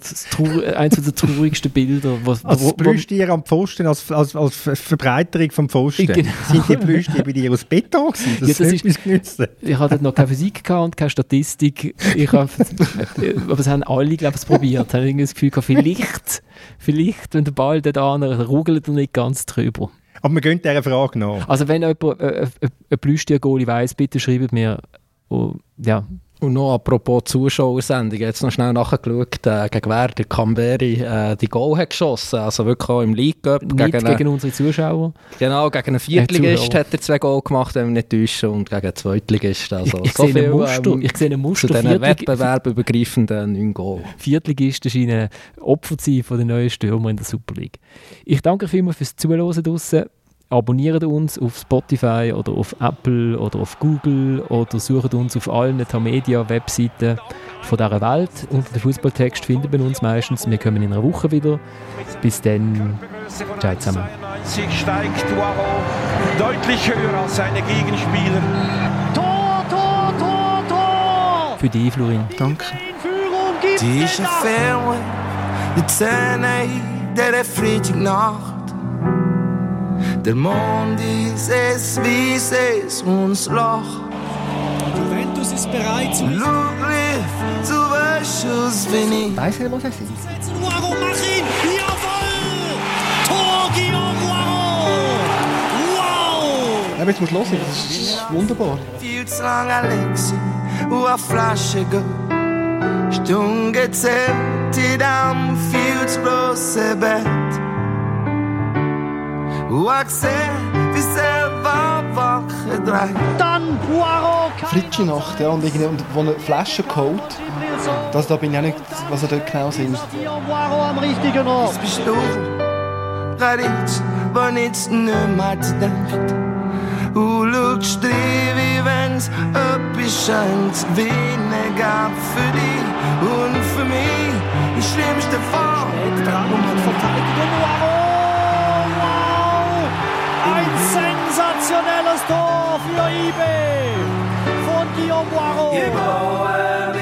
Speaker 1: eines der traurigsten Bilder. Was,
Speaker 3: Als
Speaker 1: wo- wo-
Speaker 3: Plüschtier am Pfosten, als, als, als Ver- Verbreiterung vom Pfosten.
Speaker 1: Genau.
Speaker 3: Sind die Plüschtiere bei dir aus Beton gewesen? Das,
Speaker 1: Ja, das ist-
Speaker 3: genützt.
Speaker 1: Ich hatte noch keine Physik gehabt und keine Statistik. Ich hab, aber es haben alle, glaube ich, es probiert. Ich habe irgendwie das Gefühl, gehabt, vielleicht, vielleicht, wenn der Ball dort an, ruggelt er nicht ganz drüber.
Speaker 3: Aber wir gehen dieser Frage nach.
Speaker 1: Also wenn jemand äh, äh, ein Plüschtier-Goalie weiss, bitte schreibt mir. Oh, ja,
Speaker 4: Und noch apropos Zuschauersendung, jetzt noch schnell nachgeschaut, äh, gegen wer der Camberi äh, die Goal hat geschossen, also wirklich auch im League Cup.
Speaker 1: nicht
Speaker 4: Gegen,
Speaker 1: gegen,
Speaker 4: einen-
Speaker 1: unsere Zuschauer.
Speaker 4: genau, gegen einen Viertligist
Speaker 1: Zuschauer.
Speaker 4: hat er zwei Goal gemacht, wenn wir nicht täuschen, und gegen einen Zweitligist. Also
Speaker 1: ich, ich
Speaker 4: so
Speaker 1: sehe
Speaker 4: viel,
Speaker 1: Muster.
Speaker 4: ähm,
Speaker 1: ich sehe ein
Speaker 4: zu
Speaker 1: Muster.
Speaker 4: diesen
Speaker 1: Viertlig-
Speaker 4: wettbewerbübergreifenden neun Goal.
Speaker 1: Viertligisten scheinen Opfer zu sein von den neuen Stürmer in der Super League. Ich danke vielmals fürs Zuhören draussen. Abonniert uns auf Spotify oder auf Apple oder auf Google oder sucht uns auf allen Tamedia-Webseiten von dieser Welt. Unter dem Fußballtext findet man uns meistens. Wir kommen in einer Woche wieder. Bis dann. Ciao zusammen.
Speaker 9: 92 steigt Poirot deutlich höher als seine Gegenspieler. Tor, Tor, Tor, Tor!
Speaker 1: Für dich, Florin.
Speaker 2: Danke.
Speaker 10: Die ist ein. Fairway, die Zähne der Freitagnacht. Der Mond ist es, wie es uns lacht.
Speaker 9: Juventus ist bereit zu
Speaker 10: du weißt es, wenn ich.
Speaker 2: Weißt du, was es ist?
Speaker 9: setzen. Poirot, mach ihn! Jawohl! Tor, Guillaume Poirot! Wow!
Speaker 2: Aber jetzt musst du hören, das ist wunderbar.
Speaker 10: Viel zu lang Alexi eine Flasche go. Stunden gezählt in einem viel zu grossen Bett.
Speaker 11: Dann Poirot.
Speaker 2: Fritsche Nacht, ja, und, irgendwie, und wo eine Flasche geholt. Das, da bin ich auch nicht, was er dort genau singt.
Speaker 11: Poirot am richtigen Ort.
Speaker 10: Das bist du. Raditz, wo nichts nicht mehr denkt. Und schaust rein, wie wenn's etwas scheint, wie eine Gabe für dich und für mich. Die schlimmste Fall.
Speaker 11: Moment, Verteidigung, Poirot. Sensationelles Tor für IB von Guillaume Poirot.